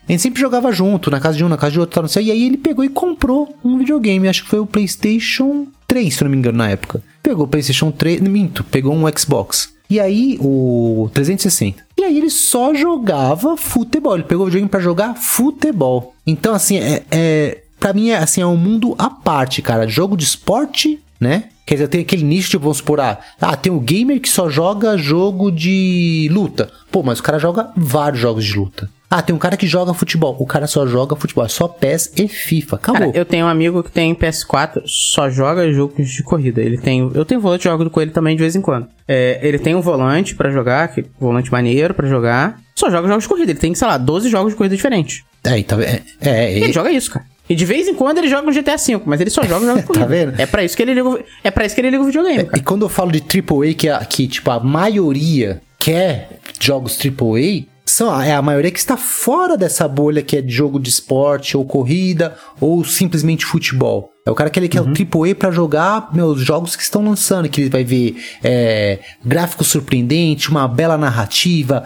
A gente sempre jogava junto, na casa de um, na casa de outro, tal, não sei. E aí ele pegou e comprou um videogame. Acho que foi o PlayStation 3, se não me engano, na época. Pegou o PlayStation 3. Minto, pegou um Xbox. E aí, o 360. E aí ele só jogava futebol. Ele pegou o videogame pra jogar futebol. Então, assim, é. é pra mim, é, assim, é um mundo à parte, cara. Jogo de esporte, né? Quer dizer, tem aquele nicho, tipo, vamos supor, ah, ah, tem o gamer que só joga jogo de luta. Pô, mas o cara joga vários jogos de luta. Ah, tem um cara que joga futebol. O cara só joga futebol. É só PES e FIFA. Acabou. Cara, eu tenho um amigo que tem PS4, só joga jogos de corrida. Ele tem. Eu tenho volante, jogo com ele também de vez em quando. É, ele tem um volante pra jogar, que volante maneiro pra jogar. Só joga jogos de corrida. Ele tem, sei lá, 12 jogos de corrida diferentes. É, tá, é, é, Ele é, joga isso, cara. E de vez em quando ele joga um GTA V, mas ele só joga jogos de corrida. Tá vendo? É pra isso que ele liga o, é para isso que ele liga o videogame, E cara. quando eu falo de AAA, que, é, que tipo, a maioria quer jogos AAA, são, é a maioria que está fora dessa bolha que é de jogo de esporte, ou corrida, ou simplesmente futebol. É o cara que ele quer o AAA pra jogar meus jogos que estão lançando, que ele vai ver é, gráfico surpreendente, uma bela narrativa,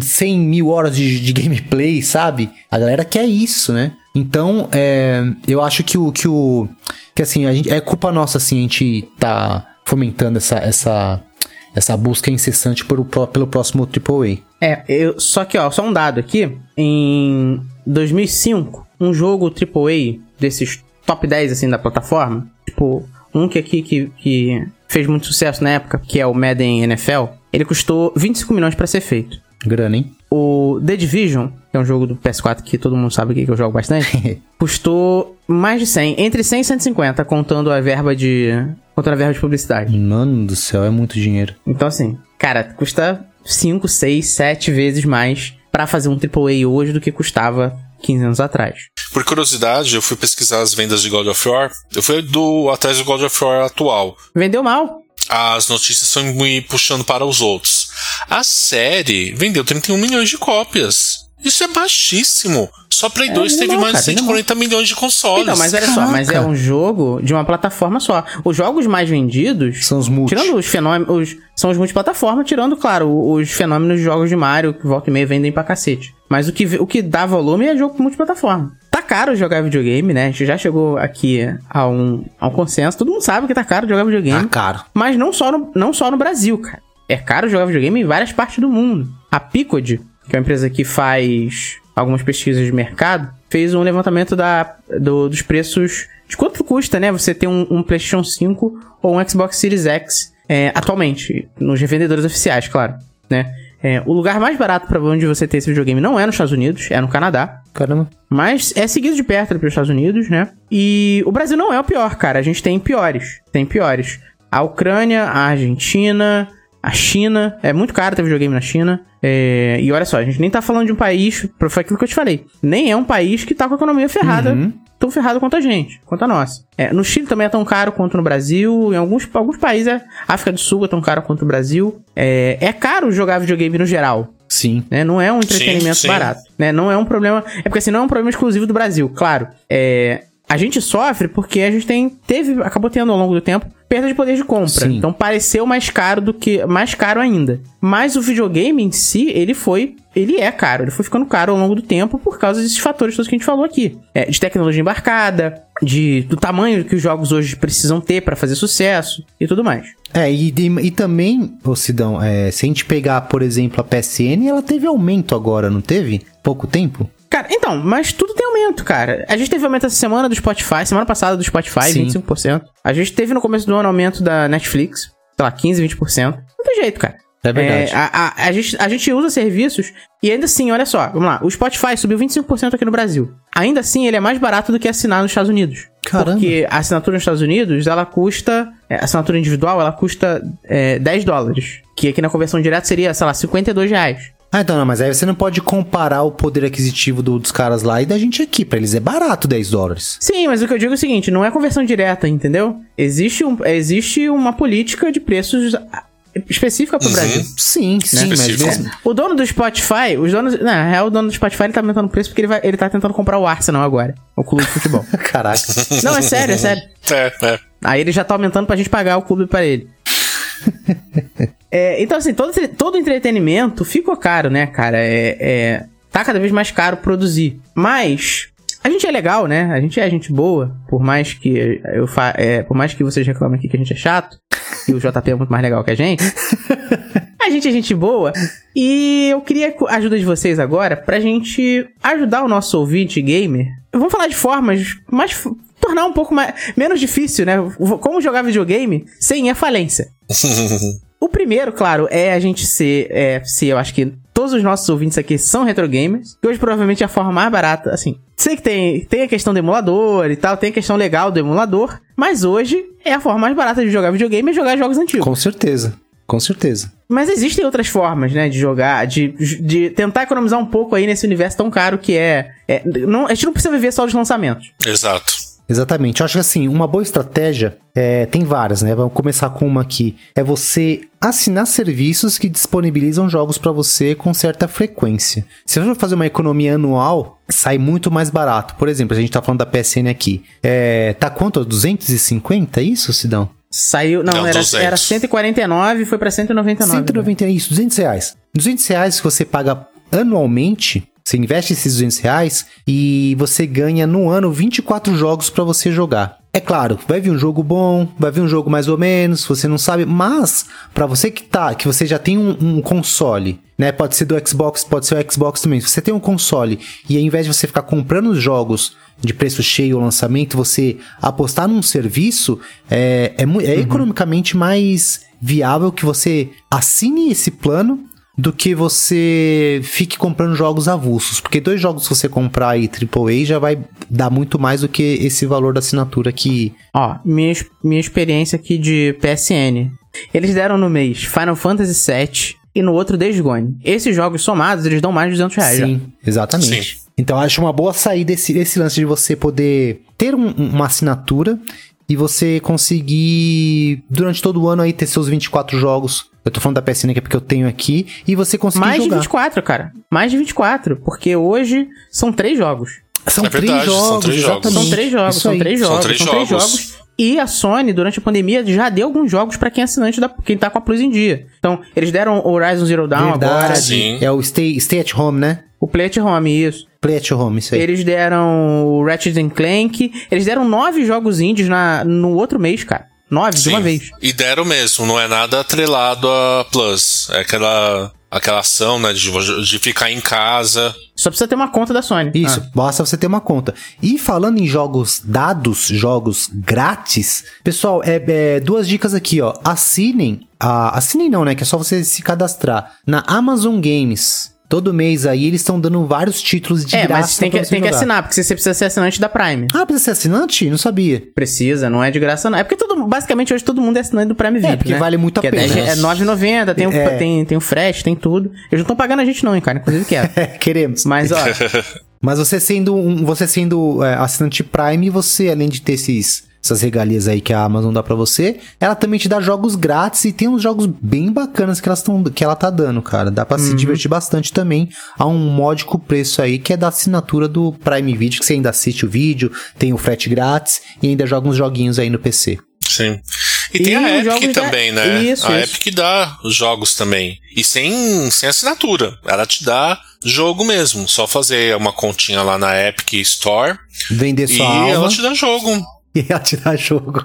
100 mil horas de, de gameplay, sabe? A galera quer isso, né? Então, é, eu acho que o, que o que assim, a gente, é culpa nossa, assim, a gente tá fomentando essa, essa, essa busca incessante por, o- pelo próximo AAA. É, eu, só que, ó, só um dado aqui. Em 2005, um jogo AAA desses top 10, assim, da plataforma, tipo, um que aqui que, que fez muito sucesso na época, que é o Madden NFL, ele custou 25 milhões pra ser feito. Grana, hein? O The Division, que é um jogo do PS4 que todo mundo sabe que eu jogo bastante, custou mais de 100, entre 100 e 150, contando a verba de, contando a verba de publicidade. Mano do céu, é muito dinheiro. Então, assim, cara, custa 5, 6, 7 vezes mais pra fazer um AAA hoje do que custava 15 anos atrás. Por curiosidade, eu fui pesquisar as vendas de God of War. Eu fui do atrás do God of War atual. Vendeu mal. As notícias estão me puxando para os outros. A série vendeu 31 milhões de cópias. Isso é baixíssimo. Só Play 2 teve vendeu mal, mais de cara, vendeu 140 milhões de consoles. Então, mas olha só, mas é Caraca. um jogo de uma plataforma só. Os jogos mais vendidos. São os multi. Tirando os fenômenos. os- são os multiplataforma, tirando, claro, os fenômenos de jogos de Mario, que volta e meia vendem pra cacete. Mas o que, o que dá volume é jogo multiplataforma. Tá caro jogar videogame, né? A gente já chegou aqui a um, a um consenso. Todo mundo sabe que tá caro jogar videogame. Tá caro. Mas não só, no, não só no Brasil, cara. É caro jogar videogame em várias partes do mundo. A Picod, que é uma empresa que faz algumas pesquisas de mercado, fez um levantamento da, do- dos preços de quanto custa, né? Você ter um, um PlayStation 5 ou um Xbox Series X é, atualmente, nos revendedores oficiais, claro, né? É, o lugar mais barato para onde você ter esse videogame não é nos Estados Unidos, é no Canadá. Caramba. Mas é seguido de perto pelos Estados Unidos, né? E o Brasil não é o pior, cara. A gente tem piores. Tem piores. A Ucrânia, a Argentina, a China. É muito caro ter videogame na China. É, E olha só, a gente nem tá falando de um país. Foi aquilo que eu te falei. Nem é um país que tá com a economia ferrada. Tão ferrado quanto a gente, quanto a nossa. É, no Chile também é tão caro quanto no Brasil. Em alguns, alguns países, é, África do Sul é tão caro quanto no Brasil. É, é caro jogar videogame no geral Sim. né? Não é um entretenimento sim. barato, né? Não é um problema, é porque assim, não é um problema exclusivo do Brasil, claro. É, a gente sofre porque a gente tem teve, acabou tendo ao longo do tempo perda de poder de compra. Sim. Então pareceu mais caro do que mais caro ainda. Mas o videogame em si, ele foi ele é caro, ele foi ficando caro ao longo do tempo por causa desses fatores todos que a gente falou aqui. É, de tecnologia embarcada, de, do tamanho que os jogos hoje precisam ter para fazer sucesso e tudo mais. É, e, e- e também, ô Sidão, é, se a gente pegar, por exemplo, a PSN, ela teve aumento agora, não teve? Pouco tempo? Cara, então, mas tudo tem aumento, cara. A gente teve aumento essa semana do Spotify, semana passada do Spotify, Sim. 25%. A gente teve no começo do ano aumento da Netflix, sei lá, 15, 20%. Não tem jeito, cara. É verdade. É, a, a- a gente, a gente usa serviços e ainda assim, olha só, vamos lá. O Spotify subiu 25% aqui no Brasil. Ainda assim, ele é mais barato do que assinar nos Estados Unidos. Caramba. Porque a assinatura nos Estados Unidos, ela custa. é, A assinatura individual, ela custa é, 10 dólares. Que aqui na conversão direta seria, sei lá, 52 reais. Ah, então, não, mas aí você não pode comparar o poder aquisitivo do- dos caras lá e da gente aqui. Pra eles é barato 10 dólares. Sim, mas o que eu digo é o seguinte, não é conversão direta, entendeu? Existe, um, existe uma política de preços ah, específica pro Uhum. Brasil. Sim, sim, mas mesmo. O dono do Spotify, os donos. Na real, o dono do Spotify ele tá aumentando o preço porque ele, vai, ele tá tentando comprar o Arsenal agora. O clube de futebol. Caraca. não, é sério, é sério. É, é. Aí ele já tá aumentando pra gente pagar o clube pra ele. É, então, assim, todo, todo entretenimento ficou caro, né, cara? É, é- tá cada vez mais caro produzir. Mas a gente é legal, né? A gente é gente boa, por mais que eu fa é, por mais que vocês reclamem aqui que a gente é chato, e o JP é muito mais legal que a gente. A gente é gente boa. E eu queria a ajuda de vocês agora pra gente ajudar o nosso ouvinte gamer. Vamos falar de formas mais. Tornar um pouco mais, menos difícil, né? Como jogar videogame sem à falência. O primeiro, claro, é a gente ser. É, se eu acho que todos os nossos ouvintes aqui são retro gamers. Que hoje provavelmente é a forma mais barata. Assim, sei que tem, tem a questão do emulador e tal, tem a questão legal do emulador. Mas hoje é a forma mais barata de jogar videogame é jogar jogos antigos. Com certeza. Com certeza. Mas existem outras formas, né, de jogar, de, de tentar economizar um pouco aí nesse universo tão caro que é. é não, a gente não precisa viver só dos lançamentos. Exato. Exatamente. Eu acho que assim, uma boa estratégia é, tem várias, né? Vamos começar com uma aqui. É você assinar serviços que disponibilizam jogos pra você com certa frequência. Se você for fazer uma economia anual, sai muito mais barato. Por exemplo, a gente tá falando da PSN aqui. É, tá quanto? 250? É isso, Sidão? Saiu. Não, Não, era, 200. era 149 e foi pra 199. 190, é isso, 200 reais. 200 reais que você paga anualmente, você investe esses 200 reais e você ganha no ano 24 jogos pra você jogar. É claro, vai vir um jogo bom, vai vir um jogo mais ou menos, você não sabe, mas pra você que tá, que você já tem um, um console, né? Pode ser do Xbox, pode ser o Xbox também. Se você tem um console e ao invés de você ficar comprando os jogos de preço cheio ao lançamento, você apostar num serviço, é, é, é economicamente mais viável que você assine esse plano do que você fique comprando jogos avulsos. Porque dois jogos que você comprar aí AAA já vai dar muito mais do que esse valor da assinatura que. Ó, minha, minha experiência aqui de PSN. Eles deram no mês Final Fantasy VII e no outro Days Gone. Esses jogos somados, eles dão mais de 200 reais. já. Sim, exatamente. Então acho uma boa saída esse, esse lance de você poder ter um- uma assinatura e você conseguir, durante todo o ano aí, ter seus 24 jogos. Eu tô falando da PSN que é porque eu tenho aqui. E você conseguir Mais de jogar. 24, cara. Mais de 24. Porque hoje são três jogos. São, É três verdade, são jogos, três jogos. São três jogos, são três São jogos, três são três jogos. jogos. E a Sony, durante a pandemia, já deu alguns jogos pra quem é assinante da. quem tá com a Plus em dia. Então, eles deram Horizon Zero Dawn agora, Verdade. Sim. É o Stay, Stay at Home, né? o Play at Home, isso. Play at Home, isso aí. Eles deram o Ratchet and Clank. Eles deram nove jogos indies na, no outro mês, cara. Nove de uma Sim. vez. E deram mesmo, não é nada atrelado a Plus. É aquela, aquela ação, né, de, de ficar em casa. Só precisa ter uma conta da Sony. Isso, Ah. basta você ter uma conta. E falando em jogos dados, jogos grátis, pessoal, é, é, duas dicas aqui, ó. Assinem, ah, assinem não, né? Que é só você se cadastrar na Amazon Games. Todo mês aí eles estão dando vários títulos de É, graça. mas tem que, tem que assinar, porque você precisa ser assinante da Prime. Ah, precisa ser assinante? Não sabia. Precisa, não é de graça, não. É porque todo, basicamente hoje todo mundo é assinante do Prime Video. porque né? vale muito a Que é pena. 10 É 9,90, tem, o- É. tem, tem o Fresh, tem tudo. Eles não estão pagando a gente, não, hein, cara. Inclusive quero. É, queremos. Mas, ó, Mas você sendo um, você sendo é, assinante Prime, você além de ter esses essas regalias aí que a Amazon dá pra você, ela também te dá jogos grátis e tem uns jogos bem bacanas que elas tão, que ela tá dando, cara. Dá pra se divertir bastante também a um módico preço aí que é da assinatura do Prime Video, que você ainda assiste o vídeo, tem o frete grátis e ainda joga uns joguinhos aí no PC. Sim. E, E tem a Epic da- também, né? Isso, a isso. Epic dá os jogos também. E sem, sem assinatura. Ela te dá jogo mesmo. Só fazer uma continha lá na Epic Store Vender e sua alma ela te dá jogo. e ela te dá jogo.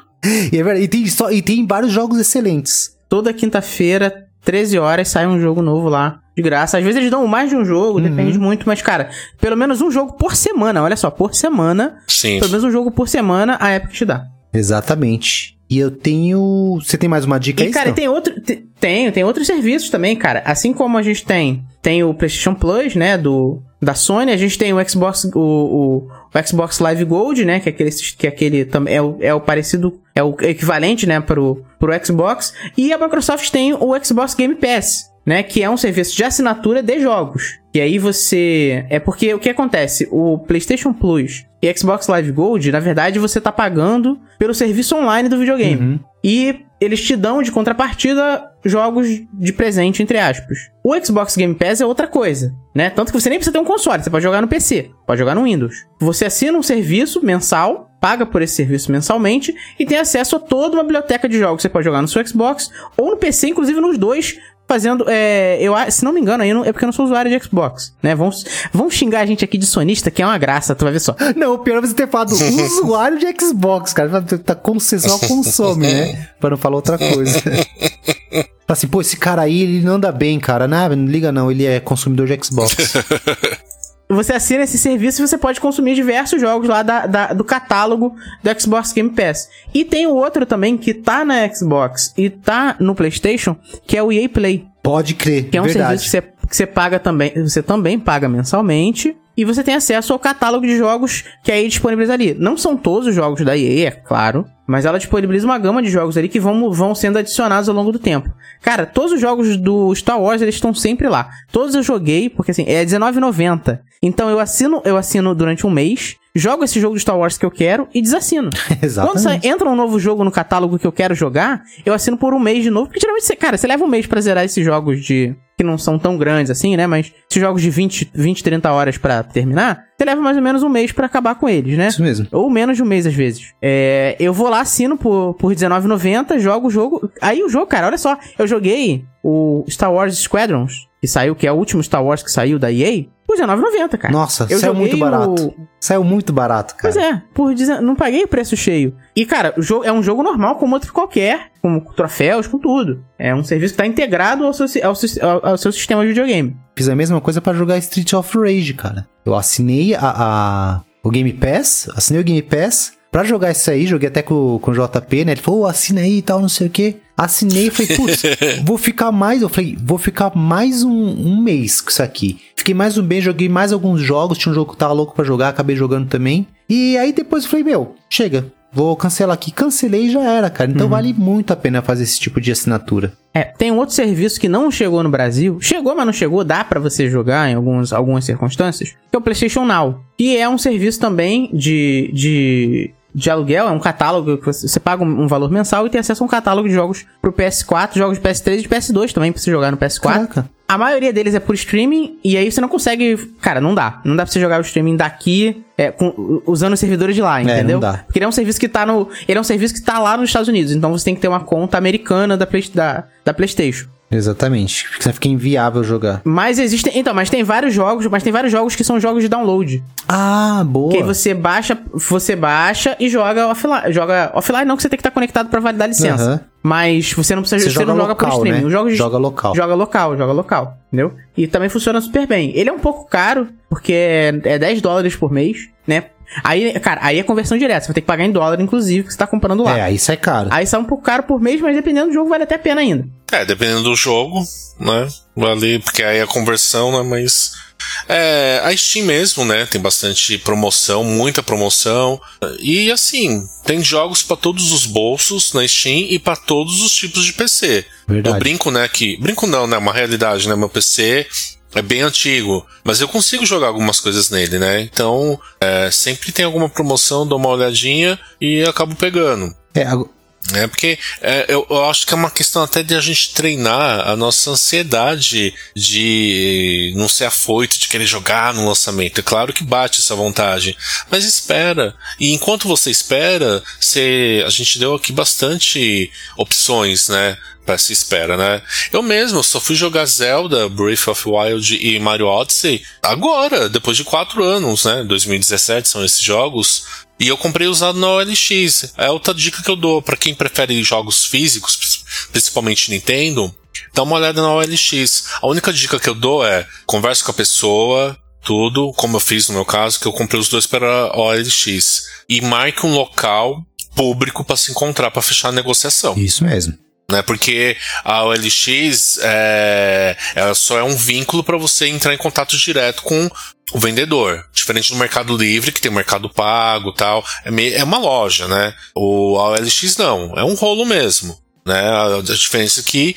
E, é verdade, e, tem só, e tem vários jogos excelentes. toda quinta-feira, 13 horas, sai um jogo novo lá. De graça. Às vezes eles dão mais de um jogo, depende muito, mas, cara, pelo menos um jogo por semana. Olha só, por semana. Sim. Pelo menos um jogo por semana a Epic te dá. Exatamente. E eu tenho. Você tem mais uma dica E, aí? cara, Stan? tem outro. te- Tem, outros serviços também, cara. Assim como a gente tem. Tem o PlayStation Plus, né? Do, da Sony. A gente tem o Xbox. O, o, o Xbox Live Gold, né? Que é aquele. Que é aquele também. É o, é o parecido. É o equivalente, né? Pro, pro Xbox. E a Microsoft tem o Xbox Game Pass. Né, que é um serviço de assinatura de jogos. E aí você. É porque o que acontece? O PlayStation Plus e Xbox Live Gold, na verdade, você tá pagando pelo serviço online do videogame. E eles te dão de contrapartida jogos de presente, entre aspas. O Xbox Game Pass é outra coisa, né? Tanto que você nem precisa ter um console, você pode jogar no PC, pode jogar no Windows. Você assina um serviço mensal, paga por esse serviço mensalmente e tem acesso a toda uma biblioteca de jogos que você pode jogar no seu Xbox ou no PC, inclusive nos dois. Fazendo, é, eu, se não me engano, aí não- é porque eu não sou usuário de Xbox, né? Vão, vão xingar a gente aqui de sonista, que é uma graça, tu vai ver só. Não, o pior é você ter falado usuário de Xbox, cara. Tá como você só consome, né? Pra não falar outra coisa. Fala assim, pô, esse cara aí, ele não anda bem, cara. Não, não liga não, ele é consumidor de Xbox. Você assina esse serviço e você pode consumir diversos jogos lá da, da- do catálogo do Xbox Game Pass. E tem o outro também que tá na Xbox e tá no PlayStation, que é o EA Play. Pode crer, Que é um verdade. serviço que você, que você paga também. Você também paga mensalmente. E você tem acesso ao catálogo de jogos que a EA disponibiliza ali. Não são todos os jogos da EA, é claro. Mas ela disponibiliza uma gama de jogos ali que vão, vão sendo adicionados ao longo do tempo. Cara, todos os jogos do Star Wars, eles estão sempre lá. Todos eu joguei, porque assim, é R$19,90. Então eu assino, eu assino durante um mês, jogo esse jogo do Star Wars que eu quero e desassino. Exatamente. Quando entra um novo jogo no catálogo que eu quero jogar, eu assino por um mês de novo. Porque geralmente, você, cara, você leva um mês pra zerar esses jogos de. Que não são tão grandes assim, né? Mas esses jogos de 20, 20 30 horas pra terminar, você leva mais ou menos um mês pra acabar com eles, né? Isso mesmo. Ou menos de um mês, às vezes. É, eu vou lá, assino por, por R$19,90, jogo o jogo. Aí o jogo, cara, olha só. Eu joguei o Star Wars Squadrons, que saiu, que é o último Star Wars que saiu da EA. por R$19,90, cara. Nossa, Eu saiu muito barato. o- Saiu muito barato, cara. Pois é, por dezen- não paguei o preço cheio. E, cara, o jogo é um jogo normal, como outro qualquer, com troféus, com tudo. É um serviço que tá integrado ao seu, ao, ao- ao seu sistema de videogame. Fiz a mesma coisa pra jogar Street of Rage, cara. Eu assinei a, a- o Game Pass, assinei o Game Pass pra jogar isso aí, joguei até com, com o JP, né? Ele falou, "Ô, assina aí e tal, não sei o quê. Assinei e falei, putz, vou ficar mais. Eu falei, vou ficar mais um, um mês com isso aqui. Fiquei mais um mês, joguei mais alguns jogos. Tinha um jogo que eu tava louco pra jogar, acabei jogando também. E aí depois eu falei, meu, chega. Vou cancelar aqui. Cancelei e já era, cara. Então vale muito a pena fazer esse tipo de assinatura. É, tem um outro serviço que não chegou no Brasil. Chegou, mas não chegou. Dá pra você jogar em alguns, algumas circunstâncias. Que é o PlayStation Now. Que é um serviço também de, de, de aluguel. É um catálogo que você, você paga um, um valor mensal e tem acesso a um catálogo de jogos pro PS4, jogos de PS3 e de PS2 também pra você jogar no PS4. Caraca. A maioria deles é por streaming, e aí você não consegue. Cara, não dá. Não dá pra você jogar o streaming daqui é, com- usando os servidores de lá, entendeu? não dá. Porque ele é um serviço que tá no. Ele é um serviço que tá lá nos Estados Unidos. Então você tem que ter uma conta americana da, Play- da, da PlayStation. Exatamente. Porque fica inviável jogar. Mas existem. Então, mas tem vários jogos, mas tem vários jogos que são jogos de download. Ah, boa. Que aí você baixa, você baixa e joga offline. Joga offline não que você tem que estar conectado pra validar a licença. Aham. Mas você não precisa Você você joga não joga por local, streaming. né? Jogos Joga local. Joga local, joga local, entendeu? E também funciona super bem. Ele é um pouco caro, porque é, é 10 dólares por mês, né? Aí, cara, aí é conversão direta. Você vai ter que pagar em dólar, inclusive, que você tá comprando lá. É, aí sai caro. Aí sai um pouco caro por mês, mas dependendo do jogo, vale até a pena ainda. É, dependendo do jogo, né? Ali, porque aí a conversão, né? Mas. É, a Steam mesmo, né? Tem bastante promoção, muita promoção. E assim, tem jogos pra todos os bolsos na Steam e pra todos os tipos de PC. Verdade. Eu brinco, né? Que. Brinco não, né? Uma realidade, né? Meu PC é bem antigo, mas eu consigo jogar algumas coisas nele, né? Então, é, sempre tem alguma promoção, dou uma olhadinha e acabo pegando. É, É porque é, eu, eu acho que é uma questão até de a gente treinar a nossa ansiedade de não ser afoito, de querer jogar no lançamento. É claro que bate essa vontade, mas espera. E enquanto você espera, você, a gente deu aqui bastante opções, né? Essa espera, né? Eu mesmo só fui jogar Zelda, Breath of Wild e Mario Odyssey agora, depois de quatro anos, né? 2017 são esses jogos. E eu comprei usado na OLX. É outra dica que eu dou para quem prefere jogos físicos, principalmente Nintendo. Dá uma olhada na OLX. A única dica que eu dou é converse com a pessoa, tudo, como eu fiz no meu caso, que eu comprei os dois para OLX. E marque um local público para se encontrar, para fechar a negociação Isso mesmo. Né? Porque a OLX é, ela só é um vínculo para você entrar em contato direto com o vendedor. Diferente do Mercado Livre, que tem o Mercado Pago tal. É, me- é uma loja, né? O a OLX não, é um rolo mesmo. Né? A, a diferença é que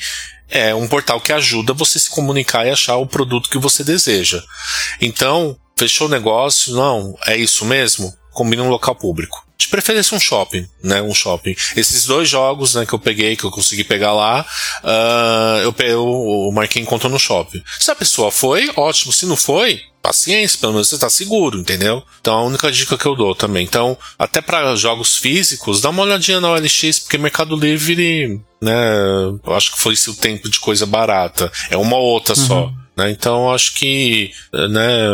é um portal que ajuda você se comunicar e achar o produto que você deseja. Então, fechou o negócio? Não, é isso mesmo? Combina um local público. De preferência um shopping, né? Um shopping. Esses dois jogos, né, que eu peguei, que eu consegui pegar lá, ah, eu, eu, marquei encontro no shopping. Se a pessoa foi, ótimo. Se não foi, paciência, pelo menos você tá seguro, entendeu? Então a única dica que eu dou também. Então, até para jogos físicos, dá uma olhadinha na OLX, porque Mercado Livre, né, eu acho que foi esse o tempo de coisa barata. É uma outra só. Né? Então acho que né,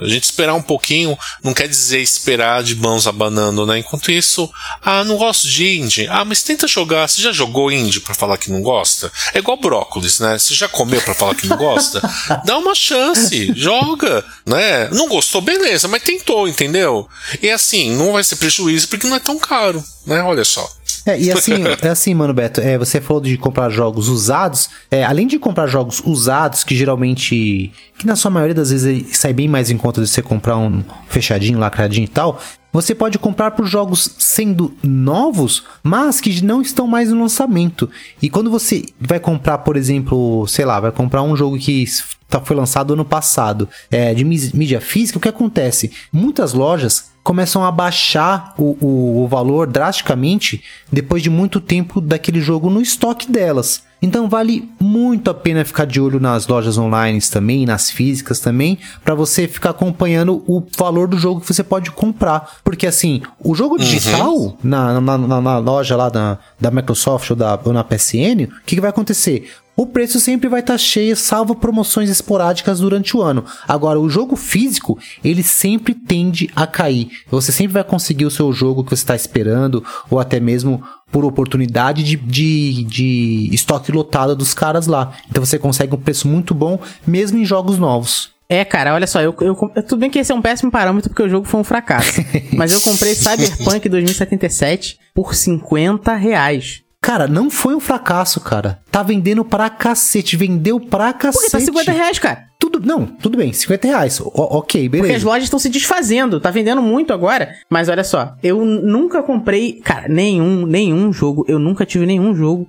a gente esperar um pouquinho não quer dizer esperar de mãos abanando, né? Enquanto isso, ah, não gosto de indie. Ah, mas tenta jogar. Você já jogou indie pra falar que não gosta? É igual brócolis, né? Você já comeu pra falar que não gosta? Dá uma chance, joga, né? Não gostou, beleza, mas tentou, entendeu? E assim, não vai ser prejuízo porque não é tão caro, né? Olha só. É, e assim, é assim, mano, Beto, é, você falou de comprar jogos usados. É, além de comprar jogos usados, que geralmente, que na sua maioria das vezes sai bem mais em conta de você comprar um fechadinho, lacradinho e tal, você pode comprar por jogos sendo novos, mas que não estão mais no lançamento. E quando você vai comprar, por exemplo, sei lá, vai comprar um jogo que tá- foi lançado ano passado, é, de mídia física, o que acontece? Muitas lojas começam a baixar o, o, o valor drasticamente depois de muito tempo daquele jogo no estoque delas. Então vale muito a pena ficar de olho nas lojas online também, nas físicas também, para você ficar acompanhando o valor do jogo que você pode comprar. Porque assim, o jogo digital na, na, na- na loja lá da, da Microsoft ou, da, ou na PSN, o que, que vai acontecer? O preço sempre vai estar cheio, salvo promoções esporádicas durante o ano. Agora, o jogo físico, ele sempre tende a cair. Você sempre vai conseguir o seu jogo que você está esperando, ou até mesmo por oportunidade de, de, de estoque lotado dos caras lá. Então você consegue um preço muito bom, mesmo em jogos novos. É, cara, olha só, eu, eu, tudo bem que esse é um péssimo parâmetro porque o jogo foi um fracasso. mas eu comprei Cyberpunk 2077 por 50 reais. Cara, não foi um fracasso, cara. Tá vendendo pra cacete. Vendeu pra cacete. Porque tá 50 reais, cara. Tudo, não, tudo bem, 50 reais. O- ok, Porque as beleza. lojas estão se desfazendo, tá vendendo muito agora. Mas olha só, eu nunca comprei, cara, nenhum, nenhum jogo, eu nunca tive nenhum jogo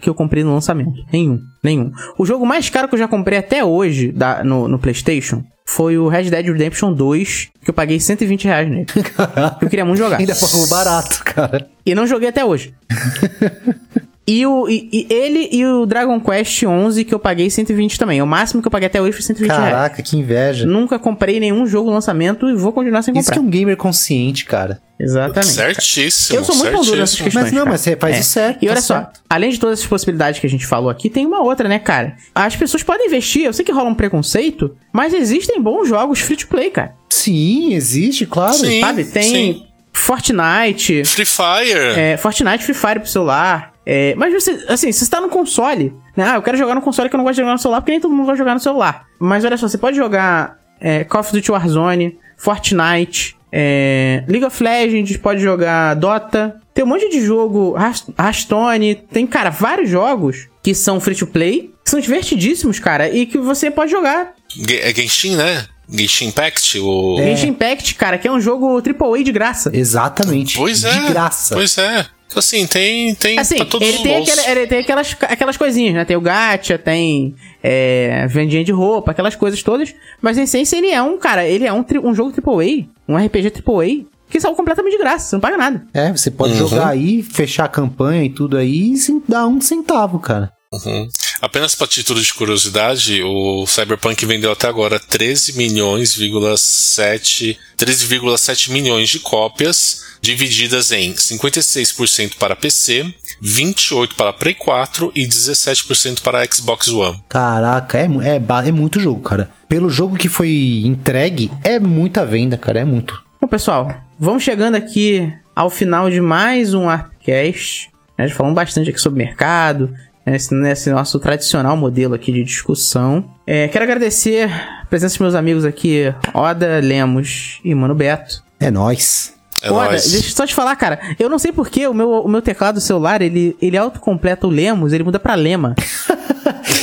que eu comprei no lançamento. Nenhum, nenhum. O jogo mais caro que eu já comprei até hoje da- no, no PlayStation foi o Red Dead Redemption 2, que eu paguei 120 reais nele. Eu queria muito jogar. Ainda pagou barato, cara. E não joguei até hoje. E, o, e, e ele e o Dragon Quest 11 que eu paguei 120 também. O máximo que eu paguei até hoje foi 120 reais. Caraca, que inveja. Nunca comprei nenhum jogo no lançamento e vou continuar sem Isso comprar. que é um gamer consciente, cara. Exatamente. Certíssimo. Eu sou muito pão duro nessas questões. Mas não, cara. mas você faz É. o certo, E olha tá só, certo. além de todas essas possibilidades que a gente falou aqui, tem uma outra, né, cara? As pessoas podem investir, eu sei que rola um preconceito, mas existem bons jogos free to play, cara. Sim, existe, claro. Sim. Sabe? Tem sim. Fortnite, Free Fire. é, Fortnite Free Fire pro celular. É, mas você, assim, se você tá no console, né? Ah, eu quero jogar no console que eu não gosto de jogar no celular, porque nem todo mundo vai jogar no celular. Mas olha só, você pode jogar é, Call of Duty Warzone, Fortnite, é, League of Legends, pode jogar Dota. Tem um monte de jogo, Rast- Hearthstone, tem, cara, vários jogos que são free to play, que são divertidíssimos, cara, e que você pode jogar. É Genshin, né? Genshin Impact. O... Genshin Impact, cara, que é um jogo AAA de graça. Exatamente. Pois é. De graça. Pois é. Assim, tem, tem Assim, pra todos ele os tem, bolsos. aquela- ele tem aquelas, aquelas coisinhas, né? Tem o gacha, tem é, vendinha de roupa, aquelas coisas todas. Mas em essência ele é um, cara, ele é um, tri- um jogo AAA, um RPG AAA, que saiu completamente de graça, você não paga nada. É, você pode Uhum. jogar aí, fechar a campanha e tudo aí e dar um centavo, cara. Uhum. Apenas para título de curiosidade, o Cyberpunk vendeu até agora 13 milhões, 7, 13,7 milhões de cópias, divididas em 56% para PC, 28% para Play 4 e 17% para Xbox One. Caraca, é, é, é muito jogo, cara. Pelo jogo que foi entregue, é muita venda, cara. É muito. Bom, pessoal, vamos chegando aqui ao final de mais um Arpcast. Né? Já falamos bastante aqui sobre mercado, né? esse, nesse nosso tradicional modelo aqui de discussão. É, quero agradecer a presença dos meus amigos aqui, Oda, Lemos e Mano Beto. É nóis. É Oda, nóis. deixa eu só te falar, cara. Eu não sei porque o meu, o meu teclado do celular, ele, ele autocompleta o Lemos, ele muda pra Lema.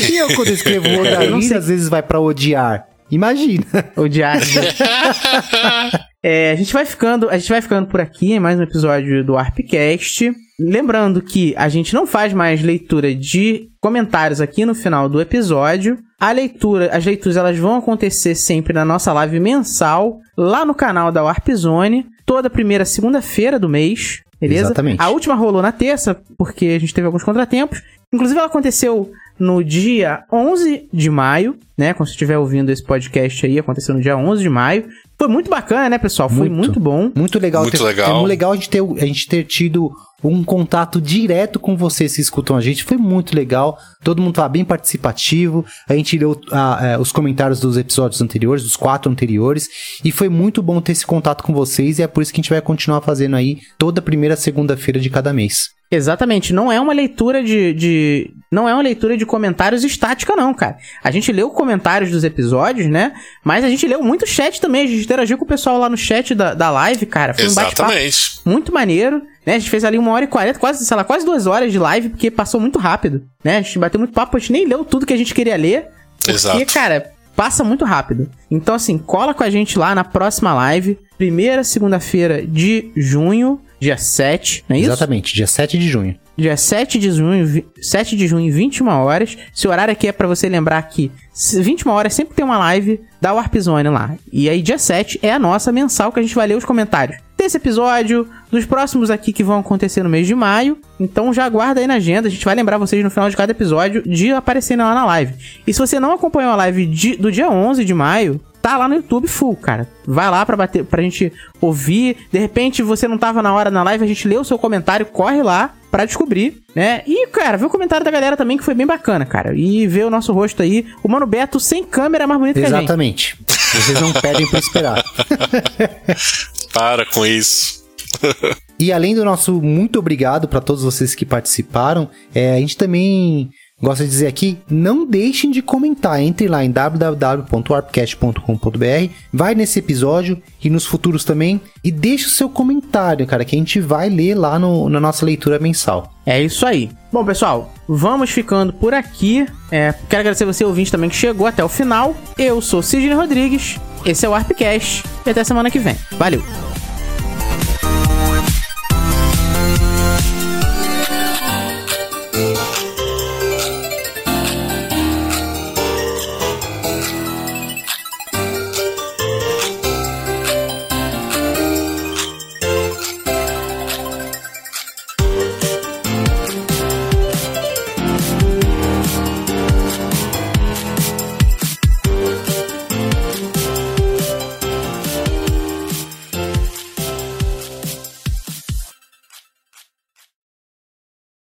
E eu quando escrevo sei. às vezes vai pra odiar. Imagina. o diário. É, a gente vai ficando, a gente vai ficando por aqui em mais um episódio do Arpcast. Lembrando que a gente não faz mais leitura de comentários aqui no final do episódio. A leitura, as leituras elas vão acontecer sempre na nossa live mensal lá no canal da Warp Zone, toda primeira segunda-feira do mês. Beleza? Exatamente. A última rolou na terça, porque a gente teve alguns contratempos. Inclusive, ela aconteceu no dia 11 de maio, né? Quando você estiver ouvindo esse podcast aí, aconteceu no dia 11 de maio. Foi muito bacana, né, pessoal? Foi Muito. muito bom. Muito legal. Muito ter, legal. É muito legal a gente, ter, a gente ter tido um contato direto com vocês que escutam a gente. Foi muito legal. Todo mundo tava bem participativo. A gente leu ah, eh, os comentários dos episódios anteriores, dos quatro anteriores. E foi muito bom ter esse contato com vocês. E é por isso que a gente vai continuar fazendo aí toda primeira segunda-feira de cada mês. Exatamente, não é uma leitura de, de. Não é uma leitura de comentários estática, não, cara. A gente leu comentários dos episódios, né? Mas a gente leu muito chat também. A gente interagiu com o pessoal lá no chat da, da live, cara. Foi um Exatamente. muito maneiro, né? A gente fez ali uma hora e quarenta, quase, sei lá, quase duas horas de live, porque passou muito rápido, né? A gente bateu muito papo, a gente nem leu tudo que a gente queria ler. Porque, Exato. cara, passa muito rápido. Então, assim, cola com a gente lá na próxima live. Primeira segunda-feira de junho, dia 7, não é isso? Exatamente, dia 7 de junho. Dia 7 de junho, vi- 7 de junho, 21 horas. Esse horário aqui é pra você lembrar que se- 21 horas sempre tem uma live da Warp Zone lá. E aí, dia 7 é a nossa mensal que a gente vai ler os comentários. desse episódio, dos próximos aqui que vão acontecer no mês de maio. Então já aguarda aí na agenda, a gente vai lembrar vocês no final de cada episódio de aparecerem lá na live. E se você não acompanhou a live de, do dia 11 de maio, tá lá no YouTube full, cara. Vai lá pra, bater, pra gente ouvir. De repente você não tava na hora na live, a gente lê o seu comentário, corre lá pra descobrir, né? E, cara, vê o comentário da galera também que foi bem bacana, cara. E ver o nosso rosto aí. O Mano Beto sem câmera é mais bonito que a gente. Exatamente. Vocês não pedem pra esperar. Para com isso. E além do nosso muito obrigado para todos vocês que participaram, é, a gente também gosta de dizer aqui, não deixem de comentar. Entre lá em www.warpcast.com.br, vai nesse episódio e nos futuros também e deixe o seu comentário, cara, que a gente vai ler lá no- na nossa leitura mensal. É isso aí. Bom, pessoal, vamos ficando por aqui. É, quero agradecer você, ouvinte, também que chegou até o final. Eu sou Sidney Rodrigues, esse é o Arpcast e até semana que vem. Valeu!